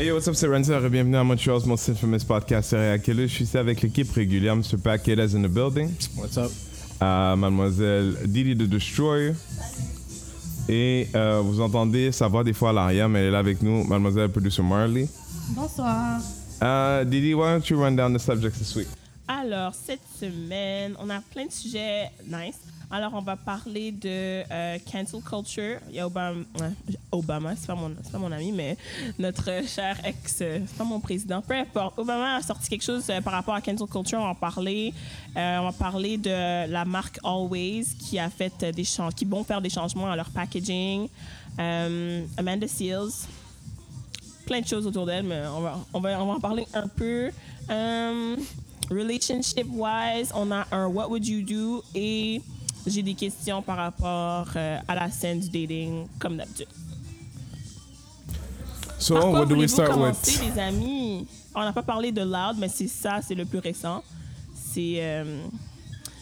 Hey, what's up, c'est Renzer et bienvenue à Montreal's Most Infamous Podcast Serial Killer. Je suis ici avec l'équipe régulière, Mr. Paquet is in the building, What's up? euh, Mademoiselle Didi the Destroyer. Et euh, vous entendez sa voix des fois à l'arrière, mais elle est là avec nous, Mademoiselle Producer Marley. Bonsoir. Uh, Didi, why don't you run down the subjects this week? Alors, cette semaine, on a plein de sujets nice. Alors, on va parler de euh, cancel culture. Il y a Obama, Obama c'est pas, mon, pas mon ami, mais notre cher ex, c'est pas mon président, peu importe. Obama a sorti quelque chose euh, par rapport à cancel culture. On va en parler. Euh, on va parler de la marque Always qui a fait des changements, qui vont faire des changements à leur packaging. Amanda Seals, plein de choses autour d'elle, mais on va, on va, on va en parler un peu. Relationship wise, on a un What would you do et j'ai des questions par rapport euh, à la scène du dating, comme d'habitude. So, Par quoi what do we start with? les amis? On n'a pas parlé de Loud, mais c'est ça, c'est le plus récent. C'est. euh,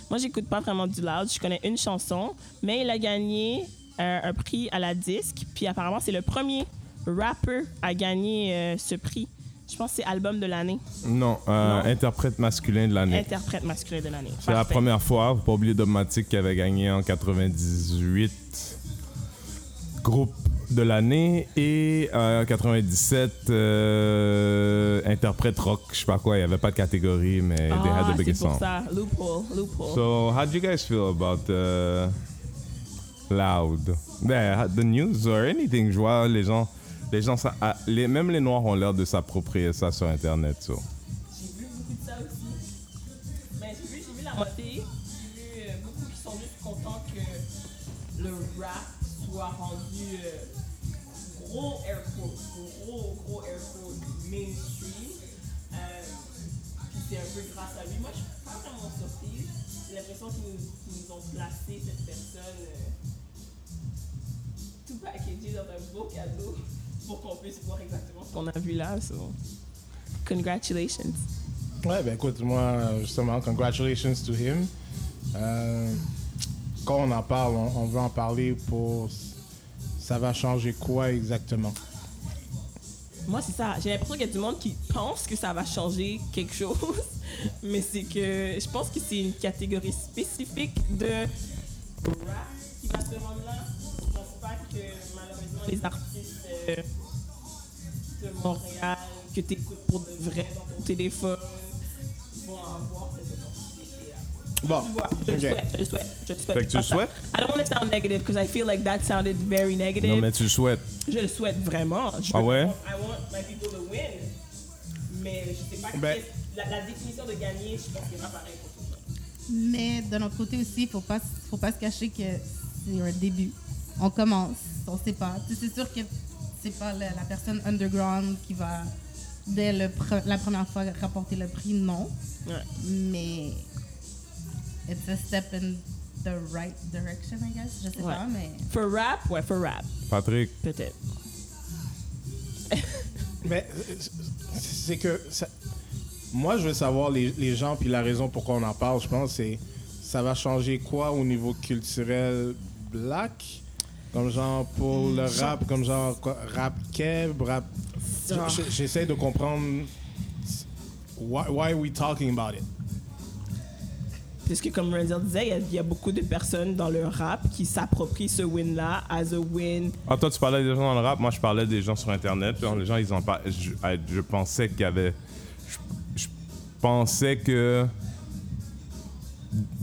moi, j'écoute pas vraiment du Loud. Je connais une chanson, mais il a gagné euh, un prix à la disque. Puis apparemment, c'est le premier rapper à gagner euh, ce prix. Je pense que c'est album de l'année, Non, euh, Non. interprète masculin de l'année. interprète masculin de l'année. C'est la première fois, faut pas oublier Dogmatic qui avait gagné en 98 groupe de l'année et euh, 97 euh, interprète rock, je sais pas quoi, il y avait pas de catégorie mais they had Ah, the c'est biggest pour song. ça. Loophole, loophole. So, how do you guys feel about uh, Loud? The news or anything, je vois les gens même les noirs ont l'air de s'approprier ça sur internet. J'ai vu beaucoup de ça aussi. Mais j'ai vu, la moitié. J'ai vu euh, beaucoup qui sont juste contents que le rap soit rendu euh, gros air gros, gros mainstream. Euh, c'est un peu grâce à lui. Moi, je suis pas vraiment surprise. J'ai l'impression qu'ils nous, nous ont placé cette personne tout packagé dans un beau cadeau pour qu'on puisse voir exactement ce qu'on a vu là. So. Congratulations. Ouais, ben écoute, moi, justement, congratulations to him. Euh, quand on en parle, on, on veut en parler pour. Ça va changer quoi exactement? Moi, c'est ça. J'ai l'impression qu'il y a du monde qui pense que ça va changer quelque chose, mais c'est que je pense que c'est une catégorie spécifique de rap qui va se rendre là. Je pense pas que malheureusement les artistes de Montréal que tu écoutes pour de vrai dans ton téléphone vont avoir. Bon, je le ok. souhaite, je souhaite, je le souhaite. Fait que tu le souhaites? I don't want to sound negative because I feel like that sounded very negative. Non mais tu le souhaites. Je le souhaite vraiment. Je Ah veux- ouais? I want my people to win. Mais je sais pas Ben- la, la définition de gagner, je pense que c'est pas pareil pour tout le monde. Mais d'un autre côté aussi, il faut pas, faut pas se cacher que c'est un début. On commence, on sait pas. C'est sûr que c'est pas la, la personne underground qui va, dès le pre- la première fois, rapporter le prix, non. Ouais. Mais it's a step in the right direction, I guess. Je sais Ouais. pas, mais... For rap, ouais, for rap, Patrick, peut-être. Mais euh, c'est que. ça- moi, je veux savoir les, les gens, puis la raison pourquoi on en parle, je pense, c'est. Ça va changer quoi au niveau culturel black? Comme genre pour le rap, comme genre quoi, rap keb, rap. J'essaie de comprendre. Why, why are we talking about it? Parce que comme Renzel disait, il y a- il y, a beaucoup de personnes dans le rap qui s'approprient ce win-là as a win. Ah, toi, tu parlais des gens dans le rap, moi, je parlais des gens sur Internet. Genre, les gens, ils ont pas. Je, je pensais qu'il y avait. Je, je pensais que.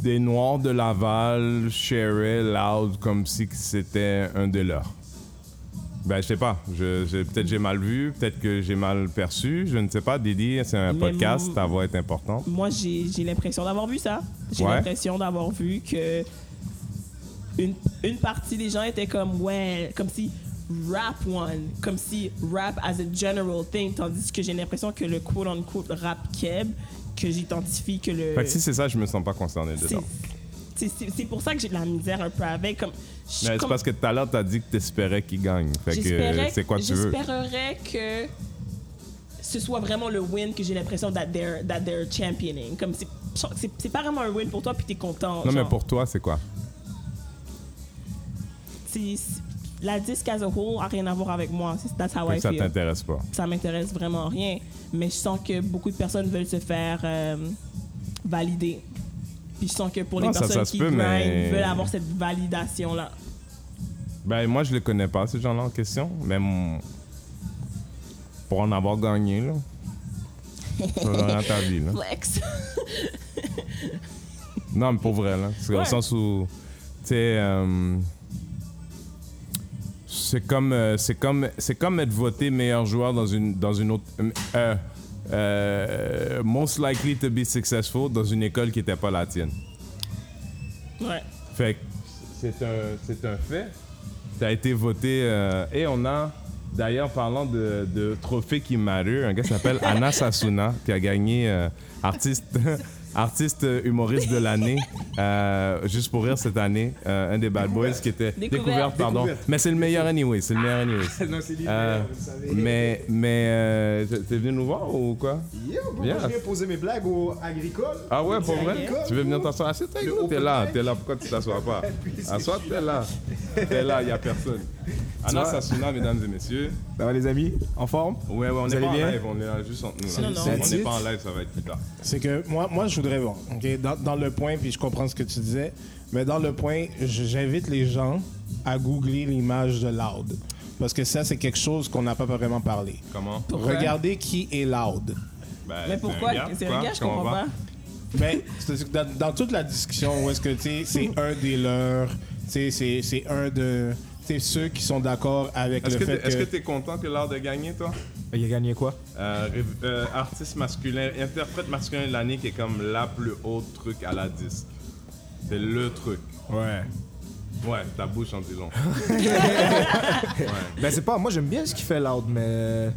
Des Noirs de Laval shareaient Loud comme si c'était un de leurs. Ben, je sais pas. Je, je- peut-être j'ai mal vu, peut-être que j'ai mal perçu. Je ne sais pas. Didi, c'est un Mais podcast, ta voix est importante. Moi, j'ai l'impression d'avoir vu ça. J'ai Ouais. l'impression d'avoir vu que une, une partie des gens étaient comme, ouais, comme si rap won, comme si rap as a general thing, tandis que j'ai l'impression que le quote-unquote rap keb, que j'identifie que le... Fait que si c'est ça, je me sens pas concerné dedans. c'est- pour ça que j'ai de la misère un peu avec. Comme, c'est comme- parce que tout à l'heure, t'as dit que t'espérais qu'il gagne. Fait que c'est quoi tu veux? J'espérerais que ce soit vraiment le win que j'ai l'impression that they're, that they're championing. Comme c'est- pas vraiment un win pour toi, puis t'es content. Non, mais pour toi, c'est quoi? c'est- la disque as a whole a rien à voir avec moi. That's how I ça feel. t'intéresse pas. Ça m'intéresse vraiment rien. Mais je sens que beaucoup de personnes veulent se faire euh, valider. Puis je sens que pour Non, les ça, personnes ça qui peut, grind, mais- veulent avoir cette validation-là. Ben, moi, je les connais pas, ces gens-là en question. Mais pour en avoir gagné, là. dans ta vie, là. Flex. Non, mais pour vrai, là. C'est Ouais. au sens où, tu sais, euh, c'est comme, euh, c'est comme, c'est comme être voté meilleur joueur dans une, dans une autre, euh, euh, most likely to be successful dans une école qui n'était pas la tienne. Ouais. Fait que c'est un, c'est un fait. Tu as été voté. euh, et on a, d'ailleurs, parlant de, de trophée qui matter, un gars qui s'appelle Anna Sasuna, qui a gagné artiste, artiste humoriste de l'année, euh, juste pour rire cette année. euh, un des Bad Boys qui était. Découverte. pardon. Découverte. Mais c'est le meilleur anyway. C'est le meilleur anyway. non, c'est Euh, vous le savez. mais mais euh, t'es venu nous voir ou quoi? Yeah, je viens poser mes blagues au agricole. Ah ouais, pour vrai? Agricole, Tu veux venir t'asseoir? Avec nous, t'es là, t'es là, pourquoi tu t'assois pas? Assois, t'es là. T'es là, y a personne. Anna vois? Sasuna, mesdames et messieurs. Ça va les amis? En forme? Ouais, ouais, on allez pas en bien? live, on est là juste entre nous. là. Non, non. On n'est pas en live, ça va être plus tard. C'est que moi, moi, je voudrais voir. Dans, dans le point, puis je comprends ce que tu disais, mais dans le point, j'invite les gens à googler l'image de Loud. Parce que ça, c'est quelque chose qu'on n'a pas vraiment parlé. Comment? Pourquoi? Regardez qui est Loud. Ben, Mais pourquoi? C'est un gars, je comprends? pas. Ben, dans, dans toute la discussion, où est-ce que tu sais, c'est un des leurs, tu sais, c'est c'est un de tu sais, ceux qui sont d'accord avec Est-ce le que fait t'es- est-ce que. que t'es content que l'art de gagner, toi? Il a gagné quoi? Euh, euh, artiste masculin, interprète masculin de l'année qui est comme la plus haute truc à la disque. C'est le truc. Ouais. Ouais, ta bouche en dit long. Ben c'est pas, moi j'aime bien ce qu'il fait Loud, mais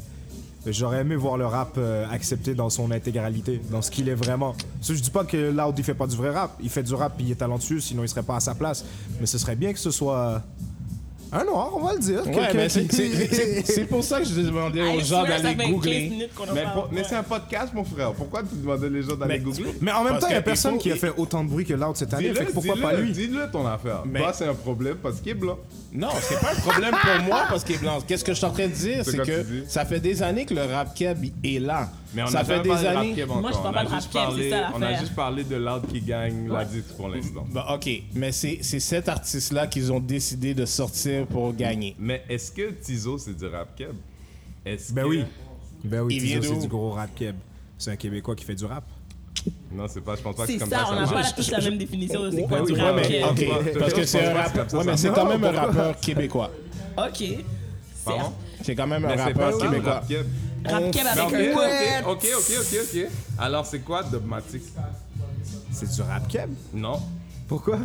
j'aurais aimé voir le rap euh, accepté dans son intégralité, dans ce qu'il est vraiment. Ça, je dis pas que Loud il fait pas du vrai rap, il fait du rap il est talentueux, sinon il serait pas à sa place. Mais ce serait bien que ce soit un noir, on va le dire. Ouais, mais c'est- pour ça que je demandais aux I gens d'aller fait 15 googler. Mais, pour- mais c'est un podcast, mon frère. Pourquoi tu demandais les gens d'aller googler? Mais en même Parce temps, il y a personne faut- qui a fait autant de bruit que Loud cette année, Dis-le, fait que pourquoi pas lui? Dis-le ton affaire. Mais- Toi, c'est un problème parce qu'il est blanc. Non, c'est pas un problème pour moi parce qu'il est blanc. Qu'est-ce que je suis en train de dire, C'est que ça fait des années que le rap keb est là. Mais on ça a fait des de années. rap Moi, je parle pas de rap juste keb, parlé- c'est ça On a juste parlé de l'art qui gagne la disque pour l'instant. Bah, ok, mais c'est c'est cet artiste-là qu'ils ont décidé de sortir pour gagner. Mais est-ce que Tizo, c'est du rap keb? Est-ce Ben que- oui. Ben oui, Tizo, c'est du gros rap keb. C'est un Québécois qui fait du rap. Non, c'est pas, je pense pas que C'est comme ça, ça. on n'a pas tous la même définition de c'est quoi Ouais, du rap ouais, parce que c'est un comme Ouais, mais c'est quand même un rappeur québécois. Ok. C'est quand même un rappeur québécois. Rap keb. Avec ok, un ok, ouais. ok, ok, ok, ok. Alors, c'est quoi Dogmatic? C'est du rap keb Non. Pourquoi?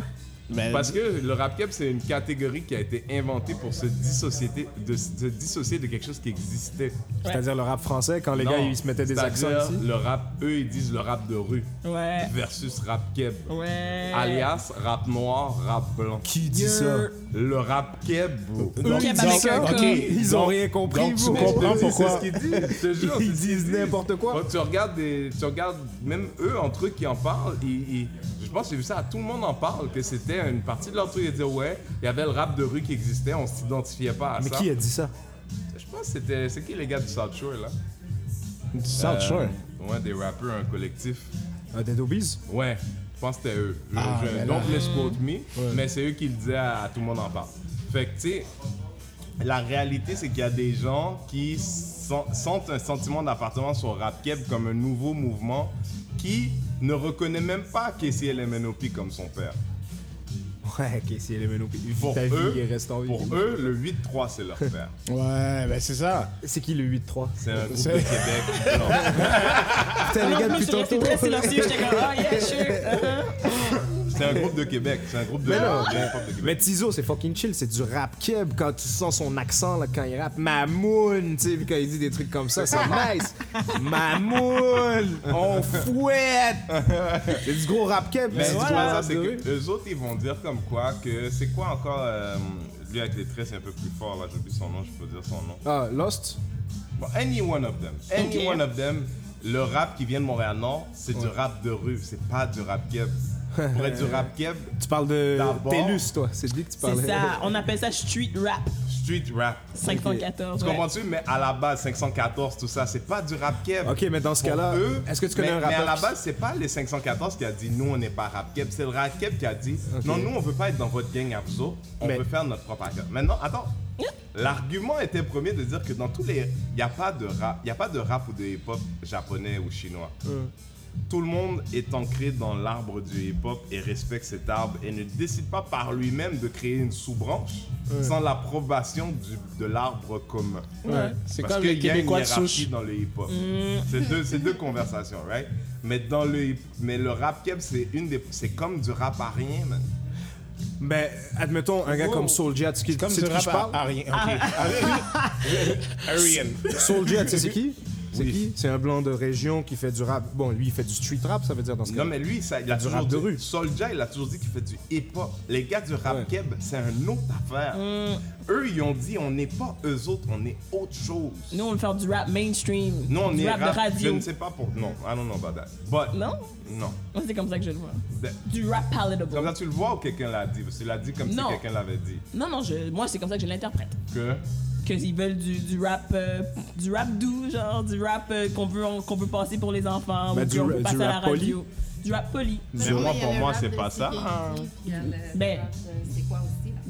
Mais- Parce que le rap keb, c'est une catégorie qui a été inventée pour se dissocier de, se dissocier de quelque chose qui existait. C'est-à-dire le rap français, quand les Non, gars ils se mettaient des accents ici? Le rap, eux, ils disent le rap de rue Ouais. versus rap keb. Ouais. Alias rap noir, rap blanc. Qui dit ça? Le rap keb, bro. Donc, Keb donc, avec un ok, K. Ils ont donc- rien compris, donc, tu comprends pourquoi? ce qu'ils disent. Je te jure, Ils disent n'importe quoi. Tu regardes des, tu regardes même eux entre eux qui en parlent. ils- ils- pense que j'ai vu ça, tout le monde en parle que c'était une partie de leur truc. Ils disaient ouais, il y avait le rap de rue qui existait, on s'identifiait pas à Mais ça. qui a dit ça? Je pense que c'était, c'est qui les gars du South Shore là? Du South Shore? Euh, ouais, des rappeurs, un collectif. euh, Dead Obies? Ouais, je pense que c'était eux. Je, Ah, je- mais là- misquote me, mais c'est eux qui le disaient à, à tout le monde en parle. Fait que tu sais, la réalité c'est qu'il y a des gens qui sentent un sentiment d'appartenance au rap keb comme un nouveau mouvement qui ne reconnaît même pas KCLMNOP comme son père. Ouais, c'est les Menopi. Pour Ta eux, vie il reste en vie. Pour eux, le 8-3 c'est leur père. Ouais, ben c'est ça. C'est qui le 8-3 C'est un groupe de C'est- Québec. Non. Putain, les gars, depuis tantôt. silencieux. J'étais comme, ah, yeah, sure. C'est un groupe de Québec. C'est un groupe de, Mais non, de Québec. Mais Tizo, c'est fucking chill, c'est du rap keb quand tu sens son accent là, quand il rappe. Mamoun, tu sais, quand il dit des trucs comme ça, c'est nice. Mamoun, on fouette. C'est du gros rap keb. Mais c'est rap c'est que eux autres, ils vont dire comme quoi que c'est quoi encore. euh, lui avec les traits, c'est un peu plus fort là. J'oublie son nom, je peux dire son nom. Ah, Lost? Bon, any one of them. Any one of them. Le rap qui vient de Montréal-Nord, c'est du rap de rue, c'est pas du rap keb. Pour être du rap keb, Tu parles de Télus, toi. C'est de lui que tu parlais. C'est ça, on appelle ça street rap street rap. 514. Tu ouais. comprends-tu? Mais à la base, 514, tout ça, c'est pas du rap keb. Ok, mais dans ce cas-là, est-ce que tu connais mais, un Mais à rappeur la base, c'est pas les 514 qui a dit nous, on n'est pas rap keb. C'est le rap keb qui a dit non, nous, on veut pas être dans votre gang à vous autres. On Mais- veut faire notre propre affaire. Maintenant, attends. L'argument était premier de dire que dans tous les. Il n'y a pas de rap. Il y a pas de rap ou de hip-hop japonais ou chinois. Tout le monde est ancré dans l'arbre du hip-hop et respecte cet arbre et ne décide pas par lui-même de créer une sous-branche sans l'approbation de l'arbre commun. Ouais. C'est Parce comme qu'il les y a une Québécois de hiérarchie souche. dans le hip-hop. C'est deux, c'est deux conversations, right? Mais dans le, mais le rap keb, c'est une des, c'est comme du rap à rien, man. Mais admettons, un gars comme Soulja, tu sais qui rap je parle? à, à rien. Ok. Aryan. Soulja, tu sais c'est qui? C'est qui? C'est un blanc de région qui fait du rap. Bon, lui, il fait du street rap, ça veut dire dans ce cas Non, mais lui, ça, il a Du toujours rap de dit, rue. Soulja, il a toujours dit qu'il fait du hip-hop. Les gars du rap Ouais. keb, c'est une autre affaire. Eux, ils ont dit, on n'est pas eux autres, on est autre chose. Nous, on veut faire du rap mainstream. Nous, on du est rap, rap, de je radio. ne sais pas pour... Non, I don't know about that. But, Non? non. Moi, c'est comme ça que je le vois. De- Du rap palatable. Comme ça, tu le vois ou quelqu'un l'a dit? Parce que tu l'as dit comme Non. si quelqu'un l'avait dit. Non, non, je, moi, c'est comme ça que je l'interprète. Que... Qu'ils veulent du, du rap euh, du rap doux, genre du rap euh, qu'on veut, qu'on veut passer pour les enfants, Ben, ou du qu'on ra- veut du passer à la rap poli. radio. Du rap poli. Mais Ouais, moi, pour moi, c'est pas ça. sécurité, puis il y a le Ben.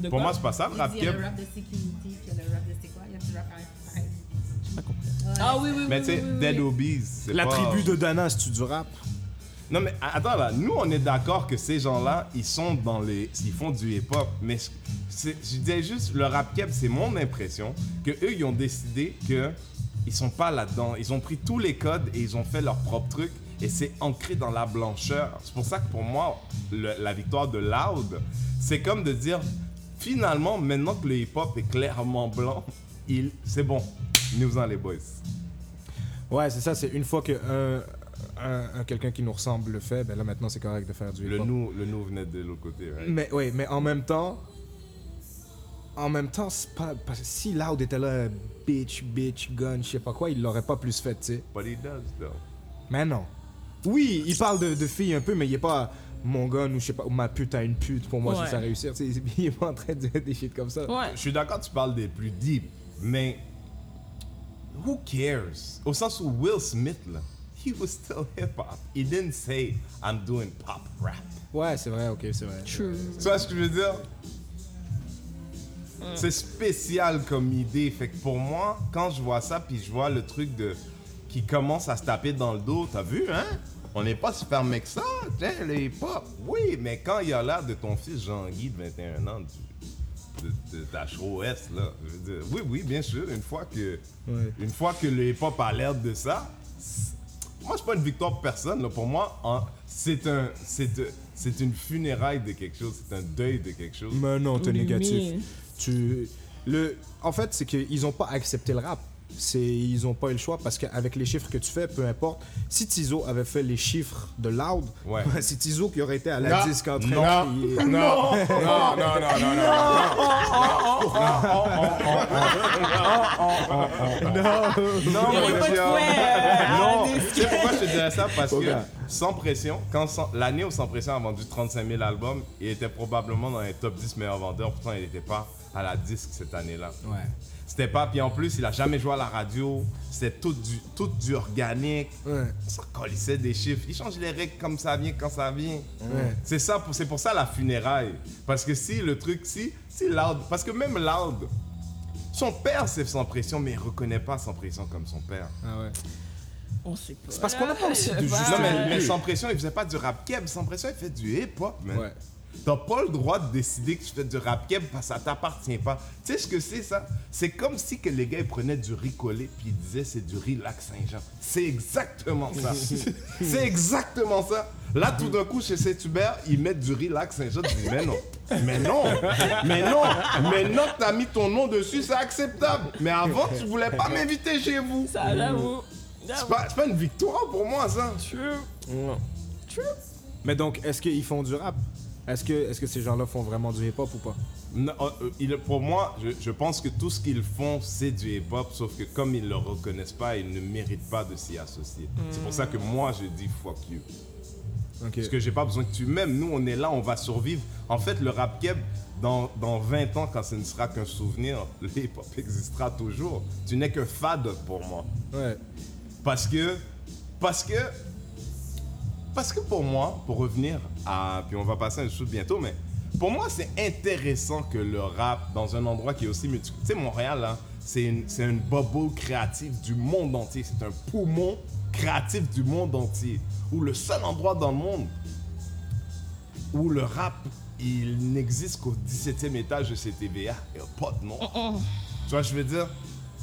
Pour moi, c'est pas ça, le Il rap il y a le rap de sécurité, puis il y a le rap de c'est quoi, il y a du rap pareil. J'ai pas compris. Ouais. Ah oui, oui, oui. Mais tu sais. Dead Obies, La tribu de Dana, c'est-tu du rap? Non mais attends là, nous on est d'accord que ces gens-là, ils sont dans les, ils font du hip-hop, mais je- disais juste le rap keb, c'est mon impression que eux ils ont décidé que ils sont pas là-dedans, ils ont pris tous les codes et ils ont fait leur propre truc et c'est ancré dans la blancheur. C'est pour ça que pour moi la victoire de Loud, c'est comme de dire finalement maintenant que le hip-hop est clairement blanc, il, c'est bon, nous en les boys. Ouais, c'est ça, c'est une fois que un- un- quelqu'un qui nous ressemble le fait, ben là maintenant c'est correct de faire du Le nous, le nous venait de l'autre côté. right? Mais oui, mais en même temps, en même temps, c'est pas, parce que si Loud était là, bitch, bitch, gun, je sais pas quoi, il l'aurait pas plus fait, tu sais. But he does though. Mais non. Oui, il parle de, de filles un peu, mais il est pas mon gun ou je sais pas, ou ma pute à une pute pour moi Ouais. si ça réussir. tu sais, Il est pas en train de dire des shit comme ça. Ouais. Je suis d'accord, tu parles des plus deep, mais who cares? Au sens où Will Smith, là, he was still hip-hop. He didn't say, I'm doing pop rap. Ouais, c'est vrai, ok, c'est vrai. True. Tu vois ce que je veux dire? C'est spécial comme idée. Fait que pour moi, quand je vois ça, puis je vois le truc de qui commence à se taper dans le dos, t'as vu, hein? On n'est pas super mec que ça, tiens, le hip-hop. Oui, mais quand il y a l'air de ton fils Jean-Guy de 21 ans, du, de, de ta OS, là, je veux dire, oui, oui, bien sûr, une fois que, Ouais. une fois que le hip-hop a l'air de ça, moi, c'est pas une victoire pour personne. Là. Pour moi, c'est un, c'est, c'est une funéraille de quelque chose, c'est un deuil de quelque chose. Mais non, t'es Oui, négatif. Tu... Le... En fait, c'est qu'ils ont pas accepté le rap. C'est... Ils ont pas eu le choix parce qu'avec les chiffres que tu fais, peu importe. Si Tizo avait fait les chiffres de Loud, Ouais. c'est Tizo qui aurait été à la Non. disque en train Non. de crier. Non, non, non, non, non, non, non. Non, Il y aurait mon pas de gars. fouet, euh, à Non, la tu disque. sais pourquoi je te dirais ça? Parce que Pourquoi? Sans Pression, quand Sans- l'année où Sans Pression a vendu 35 000 albums, il était probablement dans les top 10 meilleurs vendeurs. Pourtant, il n'était pas à la disque cette année-là. Ouais. C'était pas, puis en plus, il a jamais joué à la radio. C'était tout du, tout du organique. Ouais. Ça colissait des chiffres. Il change les règles comme ça vient, quand ça vient. Ouais. C'est ça, pour- c'est pour ça la funéraille. Parce que si le truc, si, si Loud, parce que même Loud, son père c'est sans pression, mais il reconnaît pas sans pression comme son père. Ah ouais. On sait pas. C'est parce qu'on n'a pas aussi de Ouais. juste Non, mais, mais sans pression, il faisait pas du rap keb. Sans pression, il fait du hip-hop, man. Ouais. T'as pas le droit de décider que tu fais du rap keb parce que ça t'appartient pas. Tu sais ce que c'est ça? C'est comme si que les gars ils prenaient du riz collé puis ils disaient c'est du riz lac Saint-Jean. C'est exactement ça. c'est exactement ça. Là tout d'un coup chez Saint-Hubert, ils mettent du riz lac Saint-Jean. Tu dis mais non. Mais non. Mais non. Maintenant que t'as mis ton nom dessus, c'est acceptable. Mais avant, tu voulais pas m'inviter chez vous. Ça, j'avoue. C'est pas, c'est pas une victoire pour moi ça. True. Mais donc, est-ce qu'ils font du rap? Est-ce que, est que ces gens-là font vraiment du hip-hop ou pas? Non, euh, euh, il- pour moi, je, je pense que tout ce qu'ils font, c'est du hip-hop, sauf que comme ils le reconnaissent pas, ils ne méritent pas de s'y associer. C'est pour ça que moi, je dis fuck you. Parce que j'ai pas besoin que tu m'aimes. Nous, on est là, on va survivre. En fait, le rap keb, dans, dans 20 ans, quand ce ne sera qu'un souvenir, le hip-hop existera toujours. Tu n'es que fade pour moi. Ouais. Parce que, parce que, parce que pour moi, pour revenir à, puis on va passer un shoot bientôt, mais pour moi, c'est intéressant que le rap, dans un endroit qui est aussi. Tu sais, Montréal, là, c'est une, c'est une bubble créative du monde entier. C'est un poumon créatif du monde entier. Où le seul endroit dans le monde où le rap, il n'existe qu'au 17e étage de CTVA. Il n'y a pas de nom. Tu vois, je veux dire?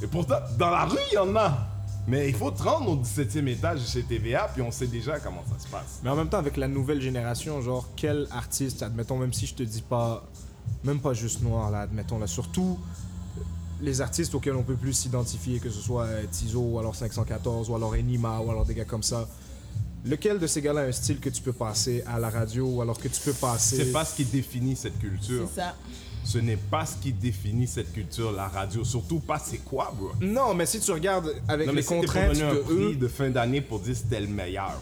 Et pourtant, dans la rue, il y en a. Mais il faut te rendre au 17e étage de chez TVA, puis on sait déjà comment ça se passe. Mais en même temps, avec la nouvelle génération, genre, quel artiste, admettons, même si je te dis pas, même pas juste noir, là, admettons, là, surtout les artistes auxquels on peut plus s'identifier, que ce soit euh, Tizo, ou alors 514, ou alors Enima, ou alors des gars comme ça. Lequel de ces gars-là a un style que tu peux passer à la radio, ou alors que tu peux passer... C'est pas ce qui définit cette culture. C'est ça. Ce n'est pas ce qui définit cette culture, la radio. Surtout pas c'est quoi, bro. Non, mais si tu regardes avec Non, mais les si contraintes venu un de prix eux... de fin d'année pour dire c'était le meilleur.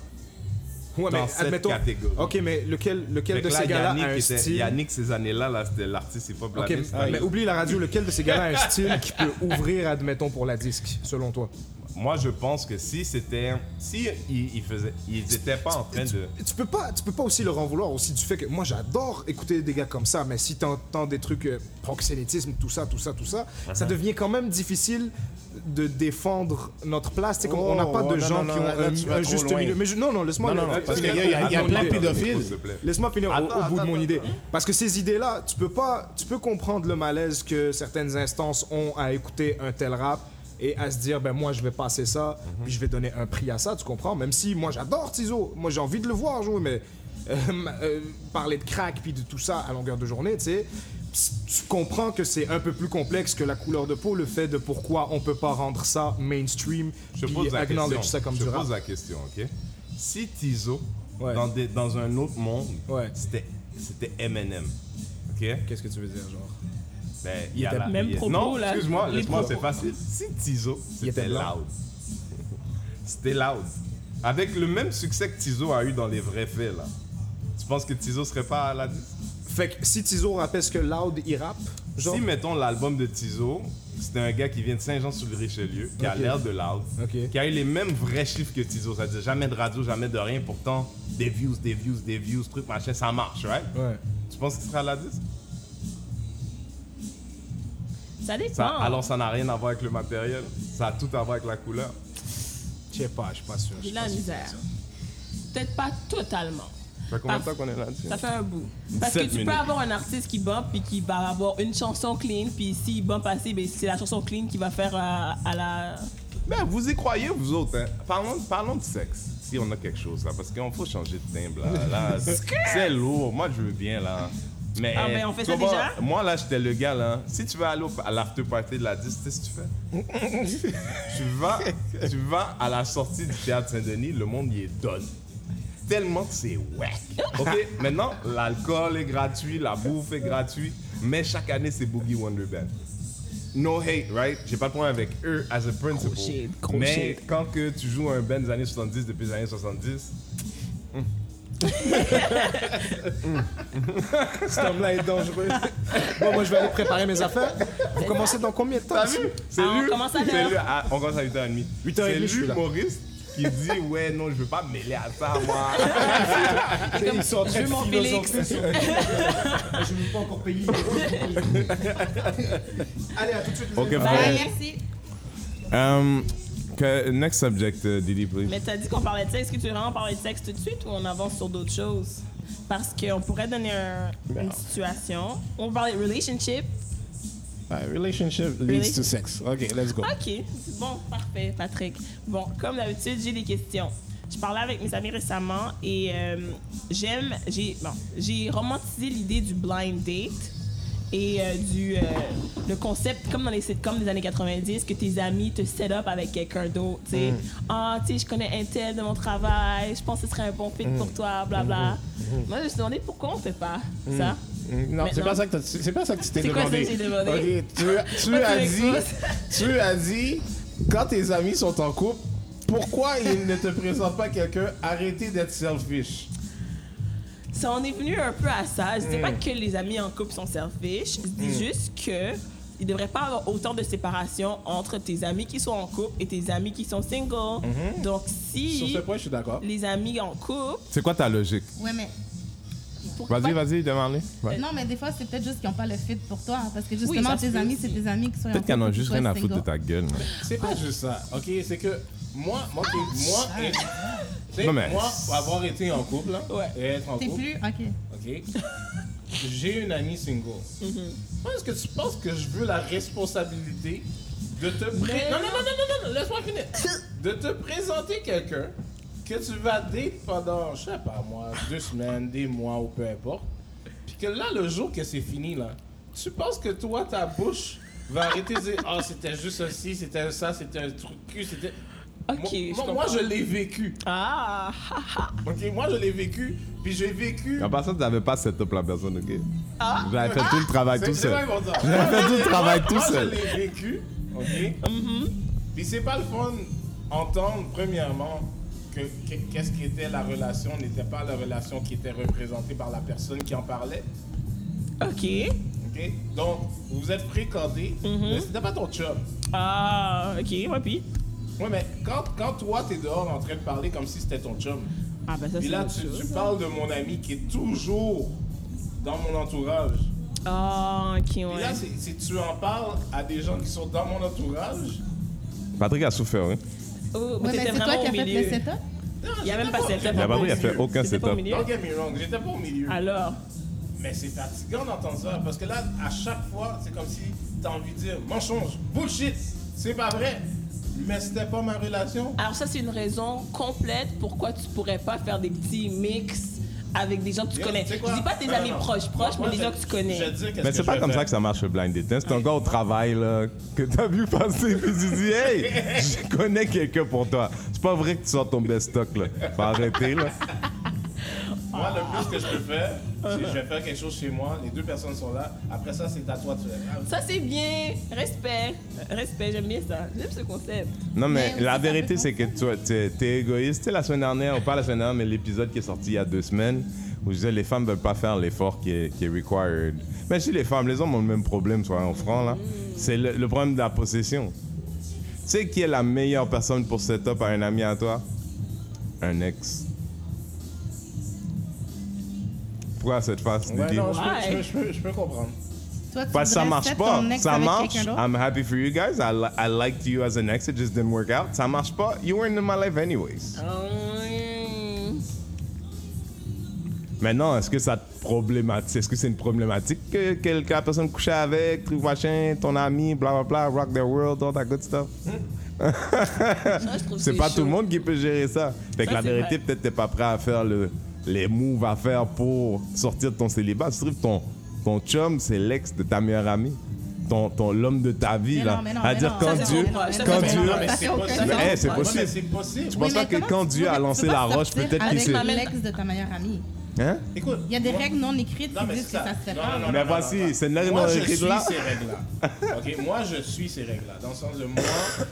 Ouais, dans mais cette admettons... catégorie. Ok, mais lequel, lequel de que ces là, gars-là a un style... Yannick, ces années-là, là, c'était l'artiste hip-hop Ok, la liste. Ah, mais oublie la radio, lequel de ces gars-là a un style qui peut ouvrir, admettons, pour la disque, selon toi? Moi, je pense que si c'était... Si ils, ils faisaient... Ils étaient pas en train de... tu peux pas tu peux pas aussi leur en vouloir aussi du fait que moi j'adore écouter des gars comme ça mais si t'entends des trucs euh, proxénétisme tout ça tout ça tout ça Uh-huh. ça devient quand même difficile de défendre notre place tu sais comme on n'a Oh, pas de non, gens non, qui non, ont là, un, juste milieu mais je- non non laisse-moi Non, le- non, non, parce qu'il y a- il y a- il y a à plein de pédophiles. Laisse-moi finir au- Attends, au, bout de mon attends. idée. Parce que ces idées-là, tu peux pas, tu peux comprendre le malaise que certaines instances ont à écouter un tel rap et à se dire, ben moi je vais passer ça, Mhm. puis je vais donner un prix à ça, tu comprends? Même si moi j'adore Tizo, moi j'ai envie de le voir jouer, mais euh, euh, parler de crack puis de tout ça à longueur de journée, tu sais, tu comprends que c'est un peu plus complexe que la couleur de peau, le fait de pourquoi on peut pas rendre ça mainstream, Je puis pose la question. ça comme je du rap. pose la question, ok? Si Tizo, Ouais. dans, des- dans un autre monde, Ouais. c'était c'était Eminem, ok? Qu'est-ce que tu veux dire, genre? Ben, il y a était- la- Même propos, Non, là. excuse-moi, laisse-moi, c'est facile. Si Tizo, c'était loud. C'était loud. Avec le même succès que Tizo a eu dans les vrais faits, là. Tu penses que Tizo serait pas à la disque? Fait que si Tizo rappelle ce que Loud il rappe, genre? Si, mettons, l'album de Tizo, c'était un gars qui vient de Saint-Jean-sur-le-Richelieu, qui a l'air de loud, qui a eu les mêmes vrais chiffres que Tizo. C'est-à-dire jamais de radio, jamais de rien. Pourtant, des views, des views, des views, truc, machin, ça marche, right? Ouais. Tu penses qu'il sera à la disque? Ça dépend. Ça- alors, ça n'a rien à voir avec le matériel. Ça a tout à voir avec la couleur. Je sais pas, je suis pas sûr. J'ai suis la misère. Peut-être pas totalement. Ça fait combien de temps qu'on est là-dessus? Ça fait un bout. Parce que 17 tu minutes. peux avoir un artiste qui bump puis qui va avoir une chanson clean, puis s'il bump assez, ben c'est la chanson clean qui va faire à, à la. Ben, vous y croyez, vous autres, hein? Parlons, parlons de sexe, si on a quelque chose, là, parce qu'il faut changer de timbre, là. Là, c'est lourd. Moi, je veux bien, là. Mais, Ah, ben, on fait ça déjà? Moi, là, j'étais le gars, là. Si tu veux aller au- à l'after party de la 10, tu sais ce que tu fais? tu, vas, tu vas à la sortie du théâtre Saint-Denis, le monde y est donne. Tellement que c'est whack. OK? Maintenant, l'alcool est gratuit, la bouffe est gratuite, mais chaque année, c'est Boogie Wonder Band. No hate, right? J'ai pas de problème avec eux as a principle. Gros shade, gros mais quand que tu joues un band des années 70 depuis les années 70, Cet homme-là est dangereux. bon, moi, je vais aller préparer mes affaires. Vous commencez dans combien de temps? T'as vu? C'est Ah, on lui. commence à c'est l'heure. lui. Ah, on commence à 8h30. 8h30, C'est je suis là. l'humoriste qui dit Ouais, non, je veux pas me mêler à ça, moi. Ils sont en train je veux de mon philosopher Félix. sur- Je ne veux pas encore payer. Allez, à tout de suite. les Ok, amis. frère. Bye, merci. Next subject, uh, Didi, please. Mais t'as dit qu'on parlait de sexe. Est-ce que tu veux vraiment parler de sexe tout de suite ou on avance sur d'autres choses? Parce qu'on pourrait donner un- une situation. On va parler de relationship. Ouais, relationship leads to sex. OK, let's go. OK. Bon, parfait, Patrick. Bon, comme d'habitude, j'ai des questions. Je parlais avec mes amis récemment et euh, j'aime, j'ai, bon, j'ai romantisé l'idée du blind date et euh, du euh, le concept comme dans les sitcoms des années 90 que tes amis te set up avec quelqu'un d'autre, tu sais. Ah, tu sais, je connais un tel de mon travail, je pense que ce serait un bon fit pour toi, bla bla. Moi, je me suis demandé pourquoi on fait pas ça. Non, c'est pas ça que c'est pas ça que tu t'es C'est quoi ça demandé. que demandé? Tu, tu as dit, tu as dit, quand tes amis sont en couple, pourquoi ils ne te présentent pas quelqu'un? Arrêtez d'être selfish. Ça en est venu un peu à ça. Je dis pas que les amis en couple sont selfish. Je dis juste que il devrait pas avoir autant de séparation entre tes amis qui sont en couple et tes amis qui sont single. Donc Sur si ce point, je suis d'accord. les amis en couple, C'est quoi ta logique? Ouais, mais Vas-y, vas-y, demande-les. Ouais. non, mais des fois, c'est peut-être juste qu'ils n'ont pas le fit pour toi. Parce que justement, tes amis, c'est tes amis qui sont en Peut-être qu'ils en ont couple, juste rien à foutre de ta gueule. C'est pas juste ça, ok? C'est que moi, moi, moi, et- sais, Non, mais- moi, pour avoir été en couple, là, Ouais. et être en T'es couple, plus? Ok. ok? J'ai une amie single. Moi, Est-ce que tu penses que je veux la responsabilité de te pré- Mais non, non, non, non, non, non, laisse-moi finir. De te présenter quelqu'un que tu vas date pendant, je sais pas moi, deux semaines, des mois ou peu importe. Puis que là, le jour que c'est fini, là, tu penses que toi, ta bouche va arrêter de dire « Ah, c'était juste ceci, c'était ça, c'était un truc cul, c'était... » Ok, Moi, je moi, moi, l'ai vécu. Ah, Ok, moi, je l'ai vécu. Puis j'ai vécu... En passant, tu n'avais pas set up la personne, ok? Ah. J'avais fait tout le travail tout c'est seul. pas important. J'avais fait tout le travail tout Moi, seul. je l'ai vécu, ok? Mm-hmm. Puis c'est pas le fun entendre, premièrement, que que- qu'est-ce qui était la relation n'était pas la relation qui était représentée par la personne qui en parlait, ok. ok? Donc, vous êtes fréquentés, Mm-hmm. mais c'était pas ton chum. Ah, ok, ouais, puis? Ouais, mais quand, quand toi, t'es dehors en train de parler comme si c'était ton chum, Ah, ben ça, puis c'est là, tu, tu parles de mon ami qui est toujours dans mon entourage. Ah, ok, Puis ouais. là, c'est- si tu en parles à des gens qui sont dans mon entourage, Patrick a souffert, hein Oh, Ouais, mais t'étais c'est toi vraiment qui au as fait milieu. le setup? Il n'y a même pas setup. Il a pas, il a fait aucun T'étais pas au setup. milieu? don't get me wrong, j'étais pas au milieu. Alors, Mais c'est fatigant d'entendre ça parce que là, à chaque fois, c'est comme si t'as envie de dire mensonge, bullshit, c'est pas vrai. Mais c'était pas ma relation. alors ça, c'est une raison complète pourquoi tu pourrais pas faire des petits mix avec des gens que tu Yo, connais. tu dis pas tes Non, amis non, proches, proches, Moi, mais des gens que tu connais. Mais c'est pas comme ça que ça marche le blind date. hein. C'est un gars au travail là, que t'as vu passer puis tu dis Hey, je connais quelqu'un pour toi. C'est pas vrai que tu sors ton best stock là. Faut arrêter là. Moi, le plus que je peux faire, c'est je vais faire quelque chose chez moi, les deux personnes sont là, après ça, c'est à toi de faire. Ça, c'est bien. Respect. Respect, j'aime bien ça. J'aime ce concept. Non mais la vérité c'est que toi t'es t'es égoïste. Tu sais la semaine dernière, on parle la semaine dernière, mais l'épisode qui est sorti il y a deux semaines où je disais les femmes veulent pas faire l'effort qui est, qui est required. Mais si les femmes, les hommes ont le même problème, soyons francs là. C'est le, le problème de la possession. Tu sais qui est la meilleure personne pour set up à un ami à toi? Un ex. Pourquoi cette face Ouais, non, je peux, je peux- je peux- je peux comprendre. Toi, tu Parce que ça marche pas. Ça marche. I'm happy for you guys. I, li- I liked you as an ex. It just didn't work out. Ça marche pas. You weren't in my life anyways. Hum, Maintenant, est-ce que ça te problématique? Est-ce que c'est une problématique que, que, que la personne couchait avec, truc machin, ton ami, bla bla bla, rock their world, all that good stuff? trouve C'est pas chaud. tout le monde qui peut gérer ça. Fait que Ça, la c'est vérité, peut-être t'es pas prêt à faire le, les moves à faire pour sortir de ton célibat. Tu trouves ton, ton chum, c'est l'ex de ta meilleure amie. Ton, ton l'homme de ta vie, Mais là. non, mais non, à mais dire non. quand Dieu, quand Dieu, c'est possible. Tu penses pas que quand Dieu a lancé la roche, peut-être qu'il s'est. l'ex de ta meilleure amie? Hein? Écoute, Il y a des moi- règles non écrites Non, qui mais disent que ça se fait Non, pas. non, non, Mais non, voici, c'est une règle Moi, non je écrite suis là. ces règles-là. OK, moi, je suis ces règles-là. Dans le sens de moi,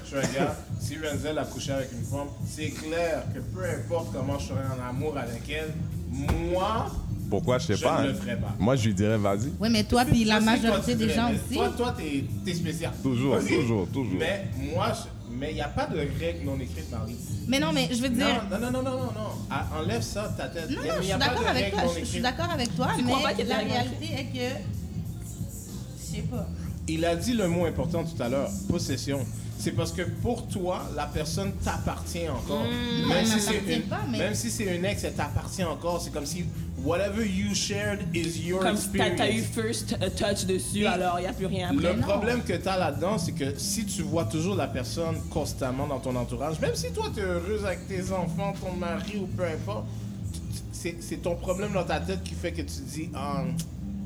je suis un gars, si Renzel a couché avec une femme, c'est clair que peu importe comment je serai en amour avec elle, moi, Pourquoi, je sais Je pas. ne hein? le ferai pas. Moi, je lui dirais, vas-y. Oui, mais toi, puis la Je majorité des gens aussi. Toi, toi, t'es es spécial. Toujours, toujours, toujours. Mais moi, je- mais il n'y a pas de règles non écrites, Marie. Mais non, mais je veux dire. Non, non, non, non, non, non, non. Ah, Enlève ça de ta tête. Non, Il y a- non, je suis pas de d'accord avec règles toi. non Je suis écrites. d'accord avec toi, Tu crois pas mais qu'il y a la réalité est que. Je sais pas. Il a dit le mot important tout à l'heure, possession. C'est parce que pour toi, la personne t'appartient encore. elle même, si c'est une, pas, mais- même si c'est une ex, elle t'appartient encore. C'est comme si whatever you shared is your Comme si t'as experience. t'as eu first touch dessus, alors il n'y a plus rien après. Le problème que tu as là-dedans, c'est que si tu vois toujours la personne constamment dans ton entourage, même si toi tu es heureuse avec tes enfants, ton mari ou peu importe, tu- tu- c'est c'est ton problème dans ta tête qui fait que tu te dis Ah,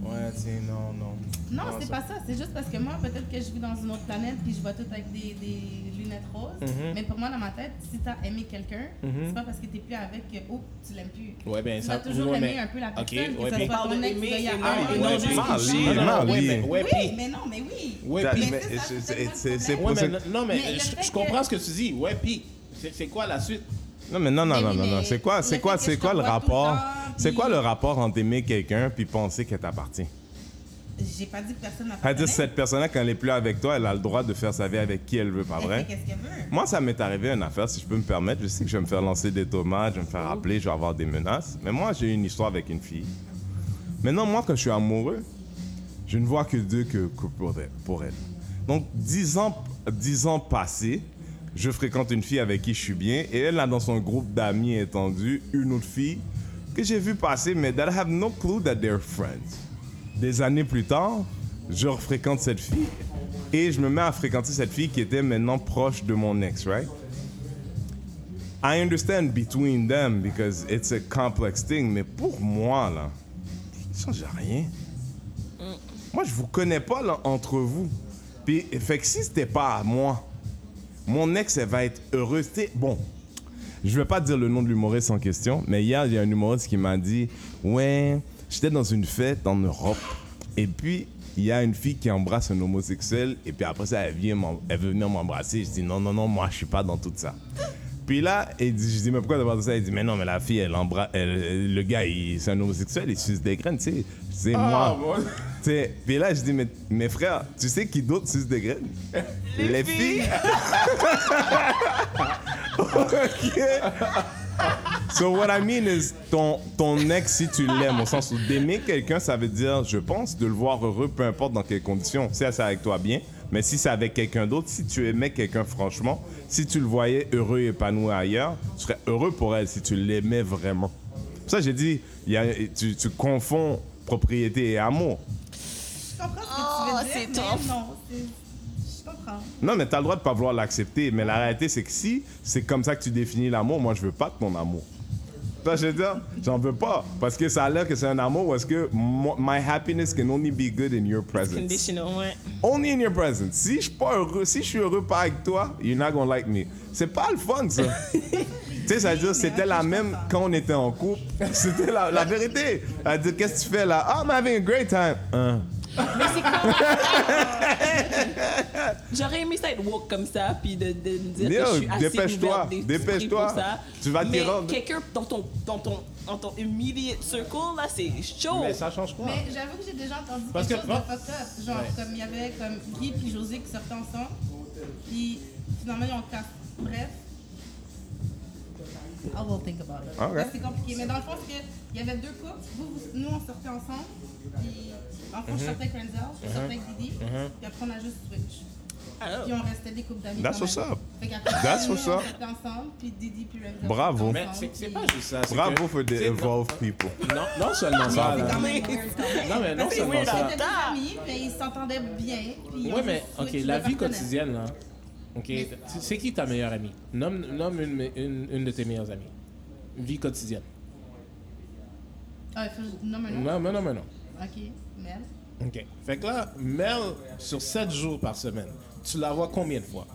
ouais, tiens, non, non. Non, Non, c'est pas ça. C'est juste parce que moi, peut-être que je vis dans une autre planète puis je vois tout avec des, des lunettes roses. Mhm. Mais pour moi, dans ma tête, si t'as aimé quelqu'un, c'est pas parce que t'es plus avec que oh, tu l'aimes plus. Ouais, ben Tu ça vas toujours ouais, aimer mais- un peu la Ok, personne, ouais, que ça puis- soit ton de ex y a un non- juste Oui, mais non, mais oui. Ouais, puis- mais c'est non, mais, je, comprends ce que tu dis. Ouais, puis c'est quoi la suite? Non, mais non, non, Mais non, non, non. C'est quoi, le c'est quoi, c'est quoi le rapport? C'est quoi le rapport entre aimer quelqu'un puis penser qu'elle t'appartient? J'ai pas dit que personne n'a C'est-à-dire, cette personne-là, quand elle est plus avec toi, elle a le droit de faire sa vie avec qui elle veut, pas vrai? Qu'est-ce qu'elle veut? Moi, ça m'est arrivé une affaire, si je peux me permettre. Je sais que je vais me faire lancer des tomates, je vais me faire appeler, je vais avoir des menaces. Mais moi, j'ai eu une histoire avec une fille. Maintenant, moi, quand je suis amoureux, je ne vois que Dieu que, que pour, elle, pour elle. Donc, dix ans, dix ans passés, je fréquente une fille avec qui je suis bien. Et elle a dans son groupe d'amis étendu une autre fille que j'ai vue passer, mais that I have no clue that they're friends. Des années plus tard, je fréquente cette fille et je me mets à fréquenter cette fille qui était maintenant proche de mon ex, right? I understand between them because it's a complex thing, mais pour moi, là, ça change rien. Moi, je vous connais pas là, entre vous. Puis, fait que si c'était pas moi, mon ex, elle va être heureuse. Bon, je vais pas dire le nom de l'humoriste en question, mais hier, il y a un humoriste qui m'a dit Ouais, j'étais dans une fête en Europe, et puis il y a une fille qui embrasse un homosexuel, et puis après ça, elle, vient elle veut venir m'embrasser. Je dis Non, non, non, moi, je suis pas dans tout ça. Puis là, il dit, je dis, mais pourquoi t'as pas ça? Il dit, mais non, mais la fille, elle embrasse. le gars, c'est un homosexuel, il suce des graines, tu sais. C'est Ah, moi. bon. Tu sais, Puis là, je dis, mais mes frères, tu sais qui d'autre suce des graines? Les, filles. ok. So what I mean is, ton, ton ex, si tu l'aimes, au sens où d'aimer quelqu'un, ça veut dire, je pense, de le voir heureux, peu importe dans quelles conditions. Si c'est avec toi, bien. Mais si c'est avec quelqu'un d'autre, si tu aimais quelqu'un franchement, si tu le voyais heureux et épanoui ailleurs, tu serais heureux pour elle si tu l'aimais vraiment. Pour ça, j'ai dit, il y a, tu, tu confonds propriété et amour. Je comprends ce que Oh, tu veux dire, c'est mais tough. non, c'est- je comprends. Non, mais t'as le droit de pas vouloir l'accepter. Mais la réalité, c'est que si c'est comme ça que tu définis l'amour, moi, je veux pas de ton amour. Vois, je veux dire, j'en veux pas. Parce que ça a l'air que c'est un amour ou est-ce que my happiness can only be good in your presence? Conditional, ouais. Only in your presence. Si je suis pas heureux, si je suis heureux pas avec toi, you're not gonna like me. C'est pas le fun, ça. tu sais, ça veut dire, c'était la même quand on était en couple. C'était la, la vérité. Elle dit, qu'est-ce que tu fais là? Oh, I'm having a great time. Mais c'est comme. J'aurais aimé ça être woke comme ça, puis de, de me dire que je suis assez dépêche-toi, dépêche-toi. Tu vas t'y Mais rendre. quelqu'un dans ton, dans, ton, dans ton immediate circle, là, c'est chaud. Mais ça change quoi? Mais j'avoue que j'ai déjà entendu Parce quelque que- chose de fucked up. Genre, Ouais. comme il y avait comme Guy puis José qui sortaient ensemble. Puis finalement, ils ont cassé. Bref. I will think about it. C'est compliqué. Mais dans le fond, c'est qu'il y avait deux couples. Vous, vous- nous, on sortait ensemble. Puis, en fond, je sortais avec Renzel, je sortais avec Didi. Puis après, on a juste switch. Puis on restait des couples d'amis. That's what's up. That's what's up. ensemble. Puis Didi puis Renzel. Bravo. Mais c'est pas juste ça. Bravo for the evolved people. Non, non seulement ça. C'est là. quand même weird, quand même. Non, mais non seulement Ils ça. étaient des amis, mais ils s'entendaient bien. ils Ouais, mais ok, la vie quotidienne, là. Ok, c'est- qui ta meilleure amie? Nomme, nomme une, une, une de tes meilleures amies. Vie quotidienne. Ah, il faut que je nomme un nom? Non, mais non, mais non. Ok, Mel. Ok. Fait que là, Mel, sur 7 jours par semaine, tu la vois combien de fois?